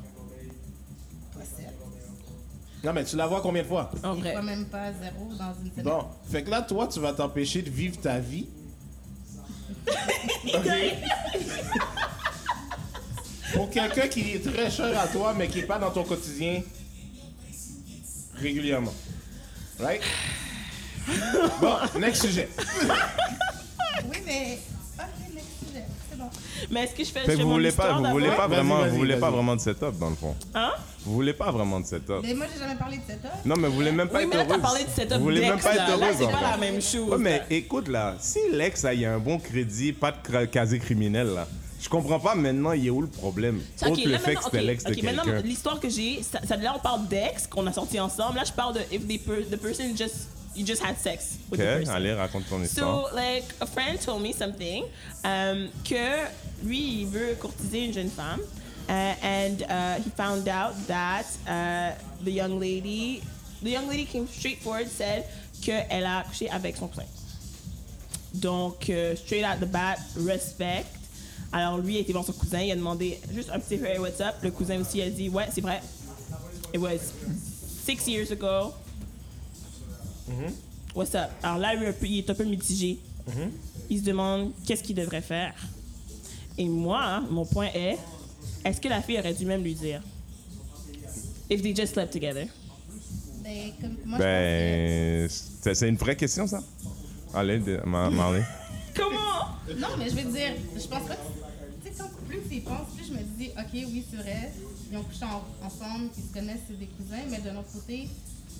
Pas sept. Non, mais tu la vois combien de fois? en vrai. fois même pas zéro dans une semaine. Bon, fait que là, toi, tu vas t'empêcher de vivre ta vie. Ok? Pour quelqu'un qui est très cher à toi, mais qui n'est pas dans ton quotidien régulièrement. Right? Bon, next sujet. Oui, mais. Ok, next sujet. C'est bon. Mais est-ce que je fais, Fait je que fais vous mon voulez pas, histoire vous voulez d'abord? pas vraiment, vas-y, vous voulez pas vas-y. vraiment de setup dans le fond. Hein? Vous voulez pas vraiment de setup. Mais moi, j'ai jamais parlé de cette. Non, mais vous voulez même pas Oui, être mais là, t'as heureuse. parlé de setup Vous voulez même d'ex, pas être là. Là, heureuse. c'est en pas fait. la même chose. Ouais, mais écoute là, si l'ex a, il y a un bon crédit, pas de cra- casier criminel là, je comprends pas maintenant, il est où le problème? Autre le là, fait que maintenant, c'était ok, l'ex de ok, maintenant, quelqu'un. l'histoire que j'ai, ça, ça- là on parle d'ex qu'on a sorti ensemble. Là je parle de if the, per- the person just you just had sex with Ok, the person. allez, raconte ton histoire. So like a friend told me something um, que lui il veut courtiser une jeune femme uh, and uh, he found out that uh, the young lady the young lady came straight forward said que elle a couché avec son cousin. Donc euh, straight out the bat respect. Alors lui il était voir son cousin, il a demandé juste un petit hey what's up? Le cousin aussi a dit ouais c'est vrai. It was six years ago. What's up? Alors là, lui, un peu- il est un peu mitigé. Il se demande qu'est-ce qu'il devrait faire? Et moi, mon point est, est-ce que la fille aurait dû même lui dire? If they just slept together. Ben, Ben, c'est une vraie question, ça? Allez, Marley. Comment? Non, mais je veux dire, je pense pas que... Tu sais, quand plus tu y penses, plus je me dis, OK, oui, c'est vrai, ils ont couché en- ensemble, ils se connaissent, c'est des cousins, mais de l'autre côté,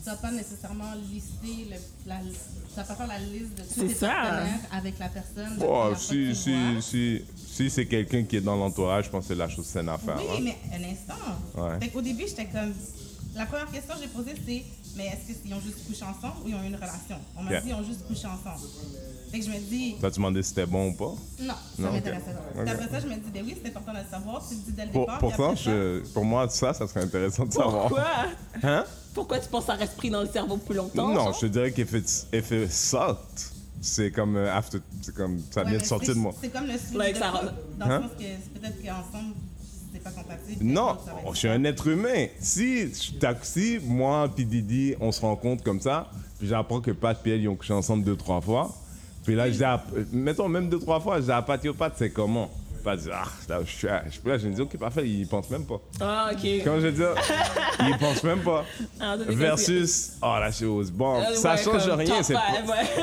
tu vas pas nécessairement lister, le, la, tu vas pas faire la liste de tous tes ça. partenaires avec la personne. Oh, si, si, si, si c'est quelqu'un qui est dans l'entourage, je pense que c'est la chose saine à faire. Oui, hein. mais un instant. Ouais. Fait qu'au début, j'étais comme. La première question que j'ai posée, c'est mais est-ce qu'ils ont juste couché ensemble ou ils ont eu une relation? On m'a Yeah. dit ils ont juste couché ensemble. Fait que je me dis T'as demandé si c'était bon ou pas? non, ça m'intéressait pas. Ok. Puis après ça, je me dis ben oui, c'est important de le savoir. Tu le dis dès le Pour, départ. pourtant, après ça- je, pour moi, ça, ça serait intéressant de savoir. Pourquoi? Hein? Pourquoi tu penses que ça reste pris dans le cerveau plus longtemps? Non, genre? je te dirais qu'effet effet salt, c'est comme euh, after, c'est comme ça Ouais, vient de sortir de moi. C'est comme le suivi Like ça dans Hein? le sens que c'est peut-être qu'ensemble, c'est pas compatible. Non, être je suis un être humain. Si, je taxi, moi puis Didi, on se rencontre comme ça, puis j'apprends que Pat et elle, ils ont couché ensemble deux, trois fois. Puis là, à- mettons même deux, trois fois, à Pat, yo, Pat, c'est comment? Pat dit, ah, là, je suis, je suis là, je me dis, ok, parfait, il pense même pas. Ah, ok. Comment je veux dire? il pense même pas. Ah, Versus, oh, la chose, bon, Euh, ça ouais, change rien, c'est pas,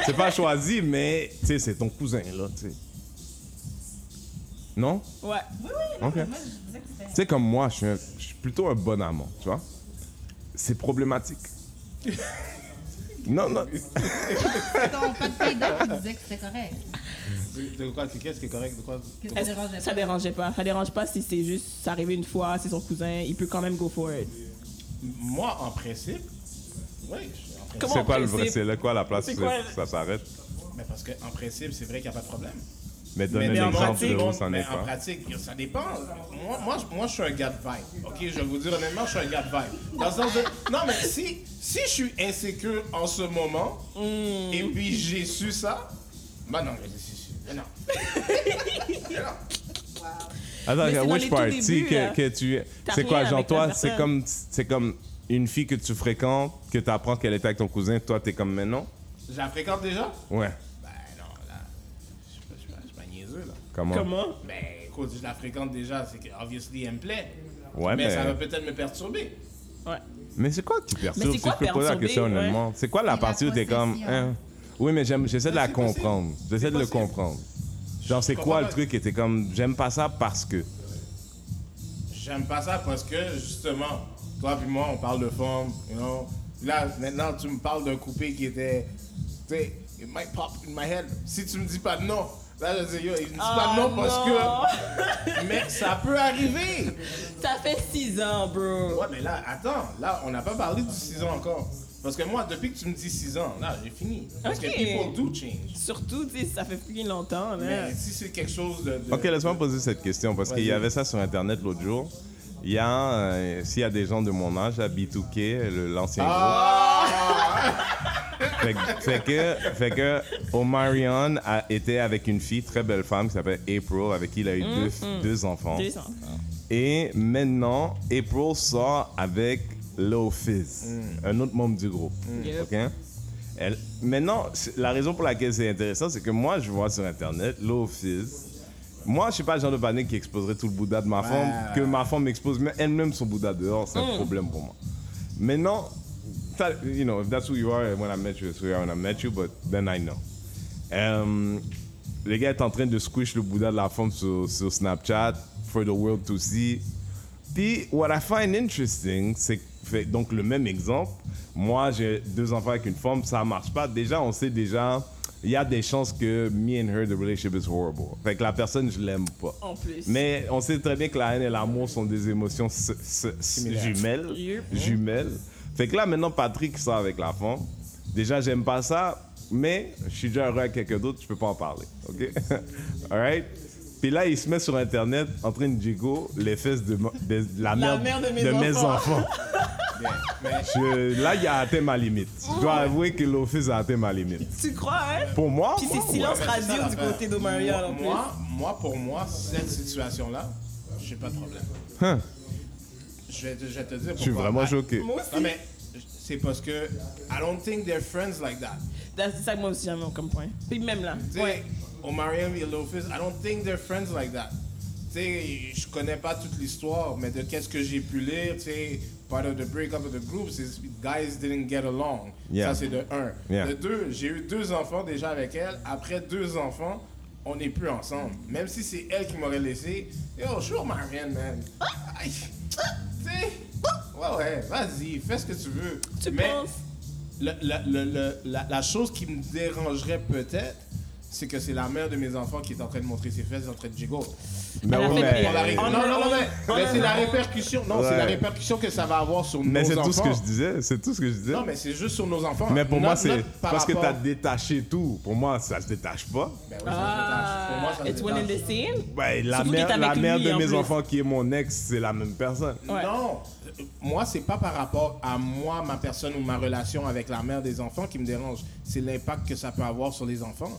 ouais. pas choisi, mais, tu sais, c'est ton cousin, là, tu sais. Non? Ouais. Oui, oui. Tu sais, comme moi, je suis, un- je suis plutôt un bon amant, tu vois. C'est problématique. non, non. C'est ton pas de fille d'homme qui disait que c'était correct. De quoi Qu'est-ce qui est correct De quoi? Que ça dérangeait Ça pas. dérangeait pas? Ça dérange pas si c'est juste, c'est arrivé une fois, c'est son cousin, il peut quand même go for it. Moi, en principe, oui. principe. C'est quoi le vrai? C'est quoi la place où quoi ça s'arrête? Mais parce qu'en principe, c'est vrai qu'il n'y a pas de problème. Mais donne mais un en exemple pratique, de où ça mais en pas. pratique, ça dépend. Moi, moi, je- moi, je suis un gars de vibe. Ok, je vais vous dire honnêtement, je suis un gars de vibe. Dans le sens de, non, mais si, si je suis insécure en ce moment, Hmm. et puis j'ai su ça, bah non, mais c'est sûr. Mais non. Mais non. Attends, Mais c'est dans which party débuts, que, que tu C'est quoi, genre toi, c'est comme, c'est comme une fille que tu fréquentes, que tu apprends qu'elle était avec ton cousin, toi t'es comme mais non? Je la fréquente déjà? Ouais. Comment? Comment? Ben écoute, je la fréquente déjà, c'est que, obviously, elle me plaît. Ouais, mais, mais. ça va peut-être me perturber. Ouais. Mais c'est quoi qui perturbe? Mais c'est Si quoi je peux poser la question ouais? honnêtement. C'est quoi la partie où t'es comme. hein? Oui, mais j'aime- j'essaie de la comprendre. J'essaie C'est de le comprendre. Genre, c'est quoi le truc et t'es comme. J'aime pas ça parce que? J'aime pas ça parce que, justement, toi puis moi, on parle de forme, you know? Là, maintenant, tu me parles d'un coupé qui était, tu sais, it might pop in my head. Si tu me dis pas non, là, je dis, yo, il dit pas de non parce que, mais ça peut arriver. Ça fait six ans, bro. Ouais, mais là, attends, là, on n'a pas parlé du 6 ans encore. Parce que moi, depuis que tu me dis 6 ans, là, j'ai fini. Parce Ok. que people do change. Surtout, tu sais, ça fait plus longtemps, là. Mais si c'est quelque chose de. de- Ok, laisse-moi poser cette question parce qu'il y avait ça sur Internet l'autre jour. Il y a, euh, s'il y a des gens de mon âge, à B2K, le- l'ancien Ah! groupe. Fait, que- fait que, fait que Omarion a été avec une fille, très belle femme, qui s'appelle April, avec qui il a eu deux, deux enfants. Deux ans. Et maintenant, April sort avec Lil Fizz, un autre membre du groupe. Yep. OK? Elle, maintenant, la raison pour laquelle c'est intéressant, c'est que moi, je vois sur Internet Lil Fizz. Moi, je suis pas le genre de panique qui exposerait tout le Bouddha de ma femme, que ma femme m'expose elle-même son Bouddha dehors, c'est un problème pour moi. Maintenant, ça- you know, if that's who you are when I met you, it's who you are when I met you, but then I know. Euh, le gars est en train de squish le Bouddha de la femme sur, sur Snapchat for the world to see. Puis, what I find interesting, c'est donc le même exemple, moi j'ai deux enfants avec une femme, ça marche pas. Déjà, on sait déjà, il y a des chances que me and her, the relationship is horrible. Fait que la personne, je l'aime pas. En plus. Mais on sait très bien que la haine et l'amour sont des émotions s- s- s- jumelles. Yep. Jumelles. Fait que là, maintenant, Patrick sort avec la femme. Déjà, j'aime pas ça, mais je suis déjà heureux avec quelqu'un d'autre, je peux pas en parler. OK? Alright? Puis là, il se met sur Internet en train de jigo les fesses de, mo- de- de la, mère, mère de mes enfants. Je- là, il a atteint ma limite. Je dois avouer que l'office a atteint ma limite. Tu crois, hein? Pour moi, Puis moi, c'est silence Ouais, ça, radio du côté d'Omarion, en Moi, plus. moi, moi, pour moi, cette situation-là, j'ai pas de problème. Hein? Je vais, te- je vais te dire pourquoi. je suis vraiment choqué. Moi aussi. Non, mais c'est parce que I don't think they're friends like that. C'est ça que moi aussi, j'aime comme point. Puis même là. Tu sais, Omarion et Fizz, I don't think they're friends like that. Tu sais, je connais pas toute l'histoire, mais de qu'est-ce que j'ai pu lire, tu sais, part of the breakup of the groups is guys didn't get along. Yeah. Ça, c'est de un. Yeah. De deux, j'ai eu deux enfants déjà avec elle. Après deux enfants, on n'est plus ensemble. Même si c'est elle qui m'aurait laissé. Yo, sure, Marianne, man. Aïe. Tu sais, ouais, ouais, vas-y, fais ce que tu veux. Tu Mais penses? le- le- le- le- la, la chose qui me dérangerait peut-être, c'est que c'est la mère de mes enfants qui est en train de montrer ses fesses, en train de jiggle. Mais Elle a ouais, mais- ré- Oh non, non, non, mais, mais c'est la répercussion. Non, c'est la répercussion que ça va avoir sur Mais nos c'est enfants. tout ce que je disais. C'est tout ce que je disais. Non, mais c'est juste sur nos enfants. Mais pour Not- moi, c'est par parce que rapport- t'as détaché tout. Pour moi, ça se détache pas. Ben oui, ça se détache. Pour moi, ça Ah, se it's one in détache. the same? Ben, la mère, la de en mes plus. enfants qui est mon ex, c'est la même personne. Ouais. Non, moi, c'est pas par rapport à moi, ma personne ou ma relation avec la mère des enfants qui me dérange. C'est l'impact que ça peut avoir sur les enfants.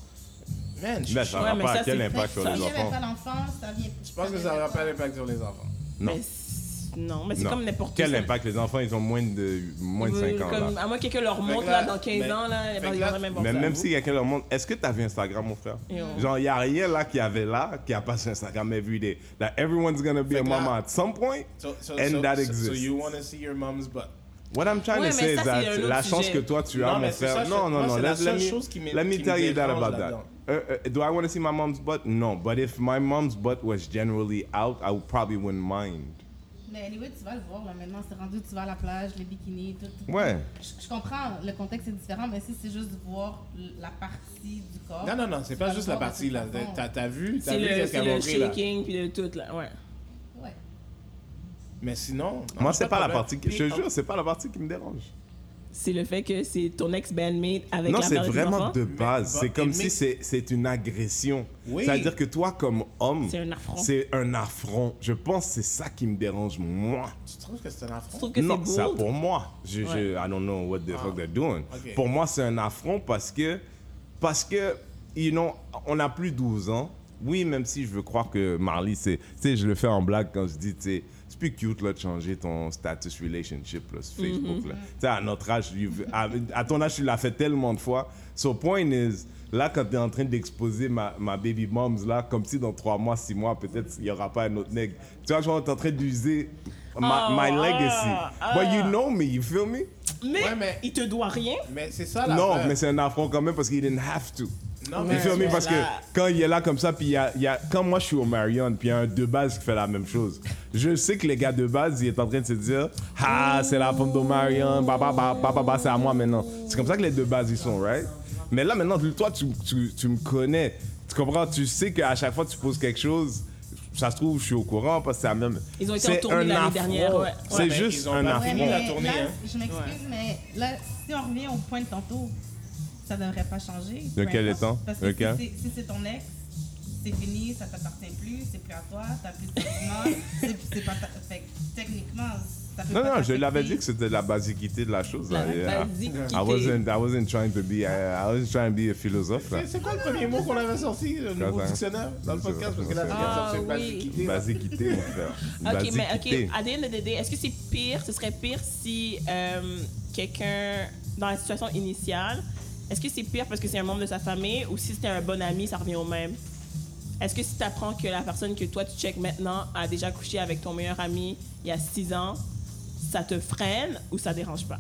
Man, je, Mais ça Ouais, mais pas ça, quel impact sur ça- les enfants? pas l'enfant, ça vient. je pense que ça n'aura pas d'impact sur les enfants. Non. Mais c'est- non, mais c'est comme n'importe Quel ça. impact Les enfants, ils ont moins de, moins de 5 ans. Comme, là? à moins que quelqu'un leur montre là, dans 15 mais- ans, là, ils vont même Mais même si quelqu'un leur montre, est-ce que tu avais Instagram, mon frère? Yo. Genre, il n'y a rien là qui avait là, qui a pas sur Instagram every day. That everyone's gonna be Fait a là- mama at some point, So, so, and so, that exists. So you want to see your mom's butt. What I'm trying Ouais, to say is that la chance que toi tu as, Non, mon frère. non, non, non. c'est la seule chose qui m'est- let me tell you that about that. Uh, uh, do I want to see my mom's butt? No, but if my mom's butt was generally out, I would probably wouldn't mind. Mais anyway, tu vas le voir là maintenant, c'est rendu, tu vas à la plage, les bikinis, tout. tout. Ouais. Je, je comprends, le contexte est différent, mais si c'est juste voir la partie du corps. Non, non, non, c'est pas juste le la partie là. T'as t'as vu, t'as C'est vu le, qu'est-ce c'est qu'elle a le montré là. shaking puis de tout là, ouais. Ouais. Mais sinon. Moi, c'est pas la de partie. qui- Je te jure, c'est pas la partie qui me dérange. C'est le fait que c'est ton ex-bandmate avec Non, la c'est vraiment de base. C'est comme si c'est une agression. Oui. C'est-à-dire que toi, comme homme, C'est un affront. c'est un affront. Je pense que c'est ça qui me dérange, moi. Tu trouves que c'est un Je affront? que non, ça pour moi. Je, je- Ouais. I don't know what the fuck they're doing. ok. Pour moi, c'est un affront parce que, parce que, you know, on a plus 12 ans. Oui, même si je veux croire que Marley, c'est, tu sais, je le fais en blague quand je dis, tu sais, c'est plus cute là de changer ton status relationship là, sur Facebook là. Tu sais, à notre âge, you- à, à ton âge, tu l'as fait tellement de fois. So point is, là, quand tu es en train d'exposer ma, ma baby moms là, comme si dans 3 mois, 6 mois, peut-être il n'y aura pas un autre nègre. Tu vois, genre, tu es en train d'user my, Oh, my legacy. ah, But you ah. know me, you feel me? Mais, Ouais, mais- il te doit rien. Mais c'est ça la Non, mais c'est un affront quand même parce qu'il didn't have to. Non, mais. Parce que quand il est là comme ça, puis il y a, il y a- quand moi je suis au Marion, puis il y a un de base qui fait la même chose, je sais que les gars de base, ils est en train de se dire Ah, c'est la femme de Marion, bah, bah, bah, bah, bah, bah, c'est à moi maintenant. C'est comme ça que les deux bases ils sont, right? Mais là maintenant, toi, tu, tu, tu me connais. Tu comprends? Tu sais qu'à chaque fois que tu poses quelque chose, ça se trouve, je suis au courant parce que c'est la même. Ils ont été en C'est tournée un l'année affront. dernière, ouais. C'est Ouais, mais juste ils ont un pas Ouais, fini affront. la mais tournée, là, hein. je m'excuse, mais là, si on revient au point de tantôt, ça devrait pas changer. Lequel importe. étant? Parce que Lequel? si c'est- si c'est ton ex, c'est fini, ça t'appartient plus, c'est plus à toi, t'as plus de sentiments, c'est c'est pas ta... Fait que techniquement, Non, non, je l'avais dit que c'était la basiquité de la chose. La là. Yeah. basiquité. I wasn't, I wasn't trying to be, I, I wasn't trying to be a philosophe. C'est- C'est quoi le premier mot qu'on avait sorti, le nouveau ça? dictionnaire, dans le podcast? Parce que c'est sorti Ah, oui. basiquité. Basiquité, mon frère. Ok, mais ok, à day, est-ce que c'est pire, ce serait pire si euh, quelqu'un, dans la situation initiale, est-ce que c'est pire parce que c'est un membre de sa famille ou si c'était un bon ami, ça revient au même? Est-ce que si tu apprends que la personne que toi tu checkes maintenant a déjà couché avec ton meilleur ami il y a six ans, ça te freine ou ça dérange pas?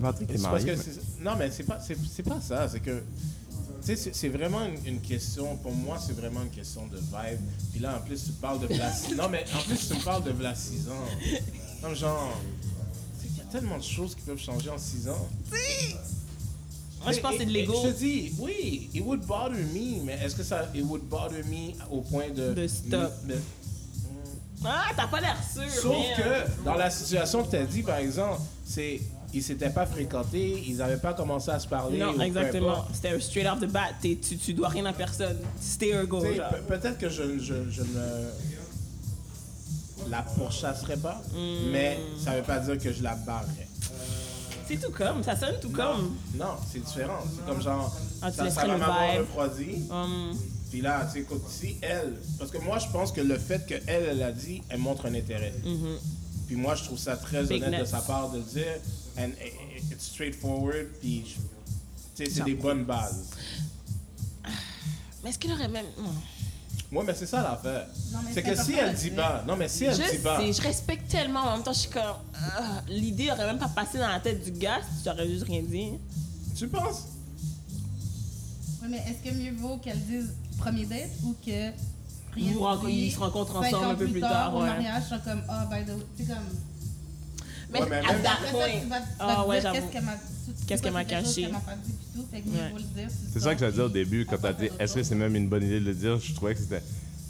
Patrick est parce que mais- non, mais c'est pas, c'est, pas ça. C'est que, tu sais, c'est, vraiment une, une question, pour moi, c'est vraiment une question de vibe. Puis là, en plus, tu parles de six- Non, mais en plus, tu me parles de v'là 6 ans. Comme genre, tellement de choses qui peuvent changer en 6 ans. Moi, je pense que c'est de l'ego. Je te dis, oui, it would bother me, mais est-ce que ça, it would bother me au point de. De stop. de- Ah, t'as pas l'air sûr. Sauf merde. que dans la situation que tu as dit, par exemple, c'est ils s'étaient pas fréquentés, ils n'avaient pas commencé à se parler. Non, exactement. C'était un straight off the bat. T'es- Tu, tu dois rien à personne. Stay or go. Peut-être que je, je, je ne la pourchasserais pas, Hmm. mais ça veut pas dire que je la barrerais. C'est tout comme. Ça sonne tout comme. Non, c'est différent. C'est comme genre, Ah, ça, va m'avoir refroidi. Puis là, tu sais, écoute, si elle, parce que moi, je pense que le fait qu'elle, elle a dit, elle montre un intérêt. Puis moi, je trouve ça très. Big honnête de sa part de le dire. And it- it's straightforward. Puis, tu sais, c'est des bonnes bases. Mais est-ce qu'il aurait même. Ouais, mais c'est ça l'affaire. C'est que si elle dit pas, non, mais si elle Je dit pas, sais, je respecte tellement. En même temps, je suis comme. ah, L'idée aurait même pas passé dans la tête du gars si tu aurais juste rien dit. tu penses? Oui, mais est-ce que mieux vaut qu'elle dise premier date ou que rien Vous rencontrez- dit, ils se rencontrent ensemble un peu plus tard, au ouais. mariage, sont comme, ah, by the way, c'est comme. Mais Ouais, mais à même- that Après ça, point. tu vas, tu Ah ouais, qu'est-ce qu'elle m'a Qu'est-ce qu'elle m'a caché. C'est ça que j'allais dire au début, quand t'as dit est-ce que c'est même une bonne idée de le dire, je trouvais que c'était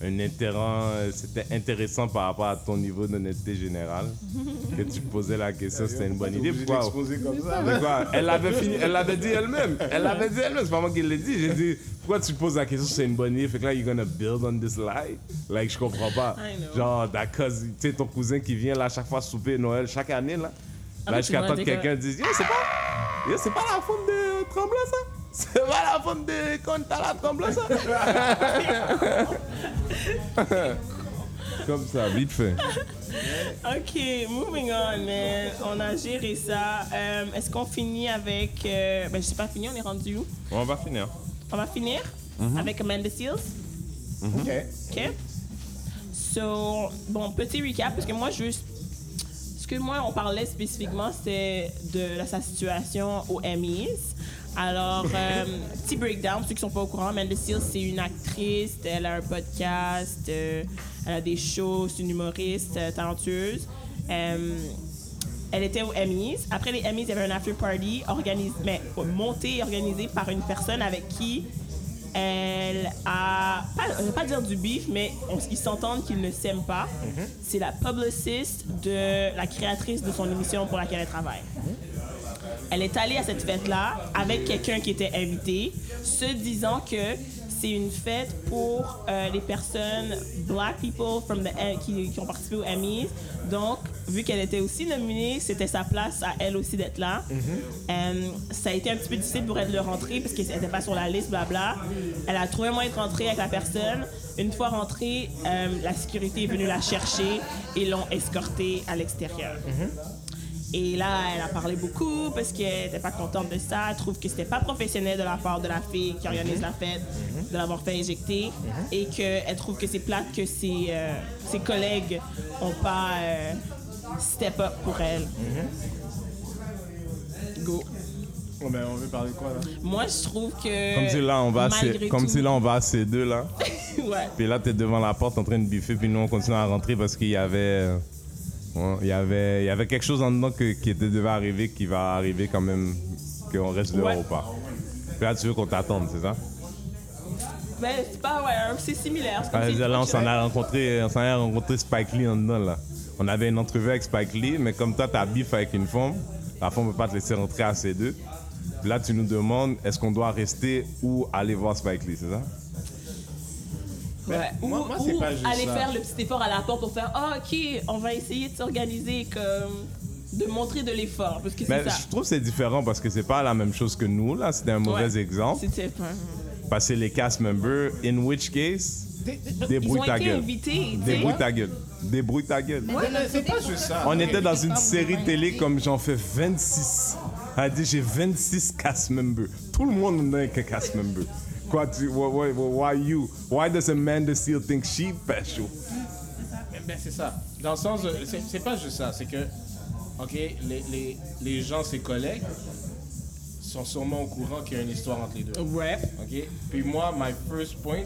un intérêt, c'était intéressant par rapport à ton niveau d'honnêteté générale. que tu posais la question, c'était une bonne idée. Pourquoi? comme ça. Mais quoi, Elle l'avait fini, elle l'avait dit elle-même. Elle l'avait dit elle-même, c'est pas moi qui l'ai dit. J'ai dit, pourquoi tu poses la question c'est une bonne idée? Fait que là, you're gonna build on this lie? Like, je comprends pas. I know. Genre, d'accord, tu sais, ton cousin qui vient là chaque fois souper Noël, chaque année là. Ah, tu jusqu'à temps que quelqu'un dise, yo, c'est pas, yo, c'est pas la femme de Tremblay ça? C'est pas la femme de Contala Tremblay ça? Comme ça, vite fait. Ok, moving on, man. On a géré ça. Euh, Est-ce qu'on finit avec. euh, ben, je sais pas fini, on est rendu où? On va finir. On va finir avec Amanda Seals. Ok. OK? So, bon, petit recap, parce que moi, juste. Que moi, on parlait spécifiquement, c'était de sa situation aux Emmys. Alors, euh, petit breakdown, ceux qui sont pas au courant, Amanda Seals, c'est une actrice, elle a un podcast, euh, elle a des shows, c'est une humoriste euh, talentueuse. Elle était aux Emmys. Après les Emmys, il y avait un after party organisé, mais monté et organisé par une personne avec qui elle a, pas, je vais pas dire du beef, mais on- ils s'entendent qu'ils ne s'aiment pas. C'est la publiciste de la créatrice de son émission pour laquelle elle travaille. Elle est allée à cette fête-là avec quelqu'un qui était invité, se disant que c'est une fête pour euh, les personnes black people from the, qui, qui ont participé aux Emmys. Donc, vu qu'elle était aussi nominée, c'était sa place à elle aussi d'être là. Euh, ça a été un petit peu difficile pour elle de rentrer parce qu'elle n'était pas sur la liste, blabla. Elle a trouvé un moyen de rentrer avec la personne. Une fois rentrée, euh, la sécurité est venue la chercher et l'ont escortée à l'extérieur. Et là, elle a parlé beaucoup parce qu'elle n'était pas contente de ça. Elle trouve que c'était pas professionnel de la part de la fille qui organise la fête de l'avoir fait éjecter et qu'elle trouve que c'est plate que ses, euh, ses collègues ont pas euh, step up pour elle. Go. Oh, ben, on veut parler de quoi, là? Moi, je trouve que. Comme si là, on va, malgré comme tout- si là, on va à ces deux là. ouais. Puis là, t'es devant la porte en train de biffer, puis nous, on continue à rentrer parce qu'il y avait. Ouais, il y avait, il y avait quelque chose en dedans que- qui était devait arriver, qui va arriver quand même, qu'on reste dehors ou pas. Puis là, tu veux qu'on t'attende, c'est ça? Ben, c'est pas, ouais, c'est similaire. C'est comme Ah, si- là, on s'en a rencontré, on s'en a rencontré Spike Lee en dedans, là. On avait une entrevue avec Spike Lee, mais comme toi, t'as bif avec une femme, la femme ne peut pas te laisser rentrer à ces deux. Puis là, tu nous demandes, est-ce qu'on doit rester ou aller voir Spike Lee, c'est ça? Ouais. Ou, moi- moi, c'est ou pas juste aller ça. faire le petit effort à la porte pour faire Ah, ok, on va essayer de s'organiser comme. de montrer de l'effort. Parce que Mais c'est ça. je trouve que c'est différent parce que c'est pas la même chose que nous, là. C'était un mauvais Ouais. exemple. C'était pas. Parce que les cast members, in which case, débrouille ta gueule. Débrouille ta gueule. Débrouille ta gueule. Ouais, c'est pas juste ça. On était dans une série télé comme j'en fais 26. Elle a dit j'ai 26 cast members. Tout le monde n'a qu'un cast member. Tu, why, why, why you? Why does Amanda still think she special? Ben, ben, c'est ça. Dans le sens, de- c'est pas juste ça. C'est que, OK, les, les, les gens, ses collègues, sont sûrement au courant qu'il y a une histoire entre les deux. Ouais. OK? Puis moi, my first point,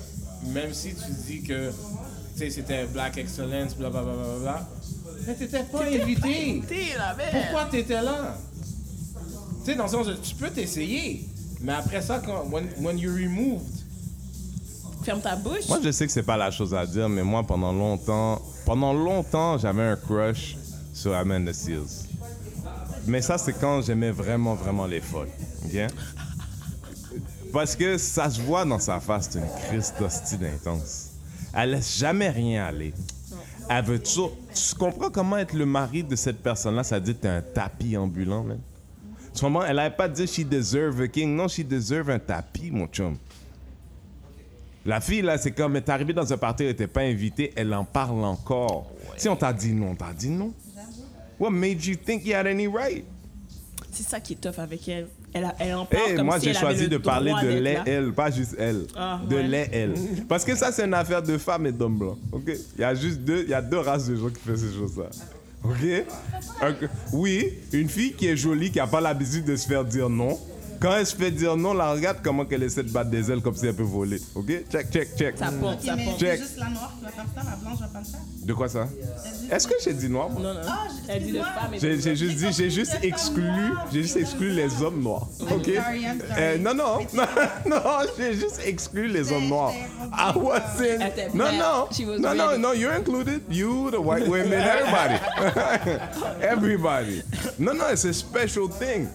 même si tu dis que, tu sais, c'était Black Excellence, blablabla, bla, bla, bla, mais t'étais pas invité. T'es là, mais. Pourquoi t'étais là? Tu sais, dans le sens, tu peux t'essayer, mais après ça, quand, when, when you're removed, Ferme ta bouche. Moi, je sais que c'est pas la chose à dire, mais moi, pendant longtemps, pendant longtemps, j'avais un crush sur Amanda Seals. Mais ça, c'est quand j'aimais vraiment, vraiment les folles. OK? Parce que ça se voit dans sa face, c'est une crise d'hostie intense. Elle laisse jamais rien aller. Elle veut toujours. Tu comprends comment être le mari de cette personne-là, ça dit que t'es un tapis ambulant, man? Tu comprends? Elle n'avait pas dit she deserve a king. Non, she deserve un tapis, mon chum. La fille, là, c'est comme, elle est arrivée dans un party, elle n'était pas invitée, elle en parle encore. Si on t'a dit non, on t'a dit non. What made you think you had any right? C'est ça qui est tough avec elle. Elle, a- elle en parle Eh, comme moi, si j'ai choisi de parler de les elle, pas juste elle. Ah, de ouais. les elle. Parce que ça, c'est une affaire de femmes et d'hommes blancs. Ok? Il y a juste deux, il y a deux races de gens qui font ces choses-là. Ok Oui, une fille qui est jolie, qui a pas l'habitude de se faire dire non. Quand elle se fait dire non, la regarde comment qu'elle essaie de battre des ailes comme si elle peut voler. Ok? Check, check, check. Ça porte, ça porte. Check. c'est juste la noire qui va faire ça, la blanche va pas le faire. De quoi ça? Est-ce que j'ai dit noir moi? Non, non. Ah, Elle dit de femme et J'ai juste dit, j'ai juste exclu, j'ai juste exclu les hommes noirs. Ok? Euh, Non, non, non, non, j'ai juste exclu les hommes noirs. I wasn't. Non, non, She was non, non, ready. no, you're included. You, the white women, everybody, everybody. No, no, it's a special thing.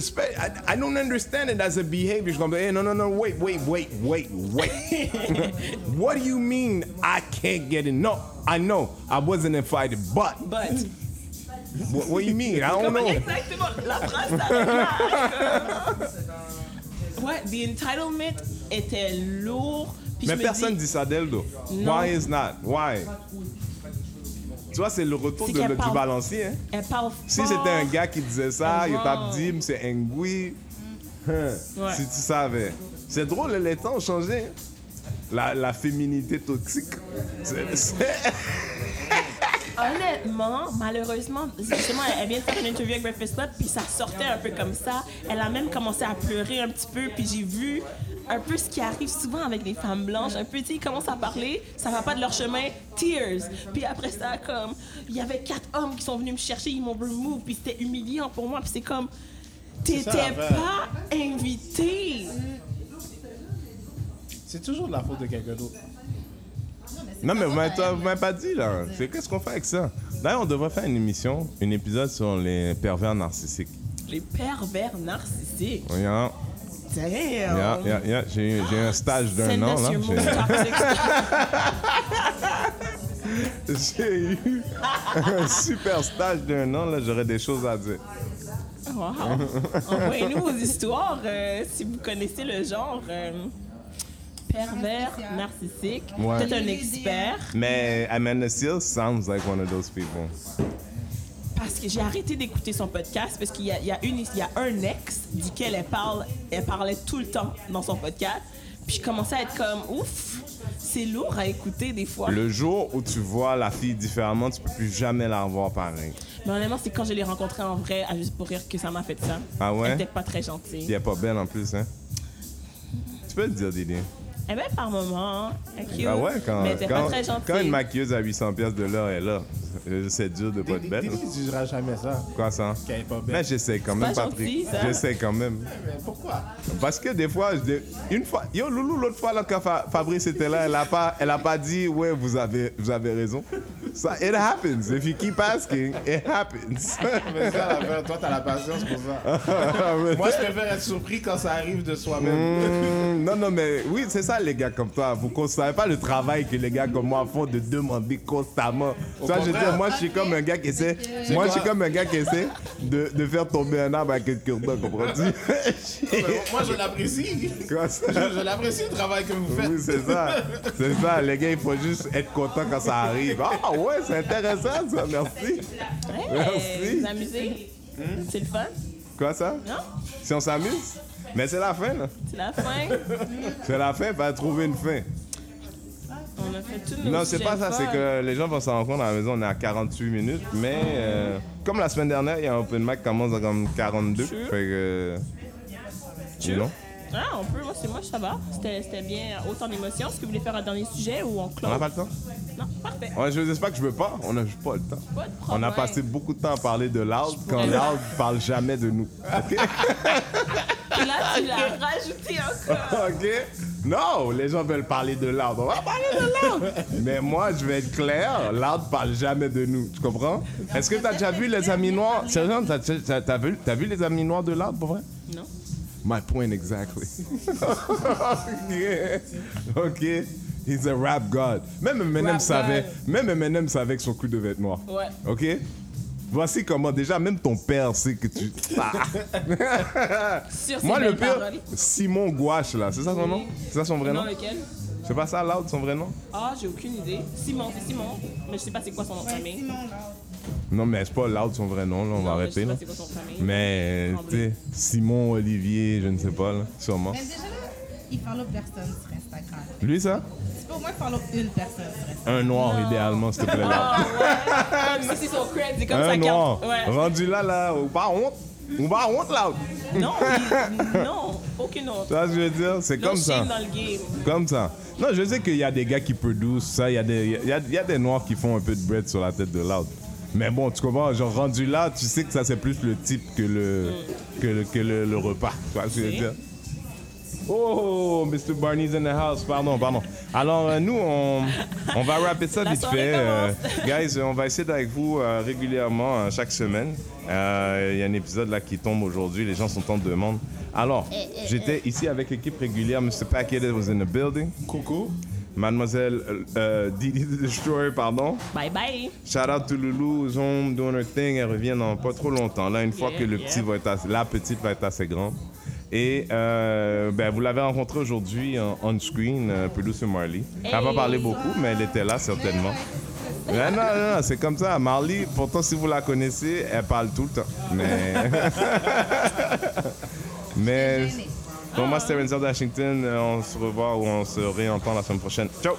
Spe- I, I don't understand it as a behavior. She's gonna comme, hey, no, no, no, wait, wait, wait, wait, wait. what do you mean I can't get in? No, I know I wasn't invited, but But, what, what do you mean? I don't comment know. exactement la phrase. Ouais, the entitlement était lourd. Puis Mais je me personne dis, dit ça d'elle, though. Non. Why is not? Why? Tu vois, c'est le retour de- du balancier. Hein? elle parle Si c'était un gars qui disait ça, il tape dim, c'est Ngui. Hein, Ouais. Si tu savais. C'est drôle, les temps ont changé. La, la féminité toxique. c'est- Honnêtement, malheureusement, justement, elle vient de faire une interview avec Breakfast Club, puis ça sortait un peu comme ça. Elle a même commencé à pleurer un petit peu, puis j'ai vu un peu ce qui arrive souvent avec les femmes blanches. Un peu, tu sais, ils commencent à parler, ça va pas de leur chemin, tears. Puis après ça, comme, il y avait quatre hommes qui sont venus me chercher, ils m'ont remove, puis c'était humiliant pour moi, puis c'est comme, t'étais pas invité. C'est toujours de la faute de quelqu'un d'autre. Non, mais vous m'avez pas dit, là. C'est Qu'est-ce qu'on fait avec ça? D'ailleurs, on devrait faire une émission, un épisode sur les pervers narcissiques. Les pervers narcissiques. Yeah, Damn. yeah, yeah, yeah. J'ai j'ai un stage d'un an, là. J'ai- J'ai eu un super stage d'un an, là, j'aurais des choses à dire. Wow. Envoyez-nous vos histoires euh, si vous connaissez le genre euh, pervers, narcissique. Ouais. Peut-être un expert. Mais Amanda Seales sounds like one of those people. Parce que j'ai arrêté d'écouter son podcast parce qu'il y a, y, y un ex duquel elle parle, elle parlait tout le temps dans son podcast. Puis je commençais à être comme ouf, c'est lourd à écouter des fois. Le jour où tu vois la fille différemment, tu peux plus jamais la revoir pareil. Mais honnêtement, c'est quand je l'ai rencontrée en vrai, à juste pour rire, que ça m'a fait ça. Ah ouais? Elle était pas très gentille. Elle est pas belle en plus, hein? Tu peux le dire, Didi. Elle est belle par moment, elle est cute, Ah ouais, quand, mais quand, pas très quand une maquilleuse à 800 pièces de l'heure est là, euh, c'est dur de pas être belle. Didi ne dira jamais ça. Quoi ça? Qu'elle est pas Mais belle. j'essaie quand même, pas Patrick. gentil, ça. J'essaie quand même. Mais pourquoi? Parce que des fois, je une fois, yo Loulou, l'autre fois là, quand Fa- Fabrice était là, elle a pas, elle a pas dit ouais vous avez, vous avez raison. Ça, it happens. If you keep asking, it happens. Mais ça, toi, t'as la patience pour ça. Moi, je préfère être surpris quand ça arrive de soi-même. Hmm, non non mais oui c'est ça les gars comme toi. Vous ne savez pas le travail que les gars comme moi font de demander constamment. Ça je veux dire, moi je suis comme un gars qui essaie, moi je suis comme un gars qui essaie de, de faire tomber un arbre avec une cure-dent, comprends-tu? Moi, je l'apprécie. Je, je l'apprécie le travail que vous faites. Oui, c'est ça. C'est ça. Les gars, il faut juste être content quand ça arrive. Ah ouais, c'est intéressant ça. Merci. Hey, Merci. Vous amusez? C'est le fun? Quoi ça? Non? Si on s'amuse? Mais c'est la fin, là. C'est la fin? C'est la fin, va trouver une fin. On a fait tout Non, c'est pas ça. C'est que les gens vont s'en rendre compte à la maison, on est à 48 minutes. Mais euh, comme la semaine dernière, il y a un open mic qui commence à comme 42. Sure. Fait que. Sure. Non? Ah, on peut, moi, c'est moi, ça va. C'était bien, autant d'émotions. Est-ce que vous voulez faire un dernier sujet ou on On close? n'a pas le temps? Non, parfait. Ouais, je sais pas que je veux pas. On n'a pas le temps. Pas de On a passé beaucoup de temps à parler de Loud quand Loud parle jamais de nous. OK? Et là, tu l'as rajouté encore. OK? Non, les gens veulent parler de Loud. On va parler de Loud. Mais moi, je vais être clair. Loud parle jamais de nous. Tu comprends? Est-ce que tu as déjà vu les amis noirs? T'as, t'as- t'as vu, les amis noirs de Loud pour vrai? Non. My point exactly. OK. OK. He's a rap god. Même Eminem Rap savait, god. même Eminem savait que son coup devait être noir. Ouais. OK? Voici comment, déjà, même ton père sait que tu. Ah. Moi, le pire, paroles. Simon Gouache, là, c'est ça son nom? C'est ça son vrai nom? Lequel? C'est pas ça, Loud, son vrai nom? Ah, j'ai aucune idée. Simon, c'est Simon. Mais je sais pas c'est quoi son nom de Ouais, famille. Simon. Non, mais c'est pas Loud, son vrai nom, là, on va Non, mais arrêter, Je sais là. pas c'est quoi son famille. Mais, tu Simon, Olivier, je ne sais pas, là, sûrement. Mais déjà, là, il follow personne sur Instagram. Lui, ça? Peux au moins follow une personne sur Instagram. Un noir, idéalement, s'il te plaît, là. Ah ouais. Si son cred, comme Un ça noir. Ouais. Rendu là, là, ou pas honte? Ou pas honte, Loud. Non, il- non, aucune autre. Tu vois ce que je veux dire? C'est comme ça. shame dans le game. Comme ça. Non, je sais qu'il y a des gars qui produisent ça. Il y, a des- il y, a, il y a des noirs qui font un peu de bread sur la tête de Loud. Mais bon, tu comprends, genre rendu là, tu sais que ça c'est plus le type que le, que le, que le, le repas. Tu vois ce que je veux dire? Oh, Mr. Barney's in the house. Pardon, pardon. Alors, euh, nous, on, on va rapper ça La vite fait. Euh, guys, on va essayer d'être avec vous euh, régulièrement, euh, chaque semaine. Euh, Il y a un épisode là qui tombe aujourd'hui. Les gens sont en demande. Alors, j'étais ici avec l'équipe régulière. Mr. Packet was in the building. Coucou. Mademoiselle euh, Didi the Destroyer, pardon. Bye bye. Shout out to Loulou, home doing her thing. Elle revient dans pas trop longtemps. Là, une fois que le yeah. petit va être assez, la petite va être assez grande. Et euh, ben, vous l'avez rencontrée aujourd'hui en on-screen, euh, Producer Marley. Elle n'a pas parlé beaucoup, mais elle était là certainement. Non, non, non, c'est comme ça. Marley, pourtant, si vous la connaissez, elle parle tout le temps. Mais. mais. Pour moi, c'était Renzel Washington. Euh, On se revoit ou on se réentend la semaine prochaine. Ciao!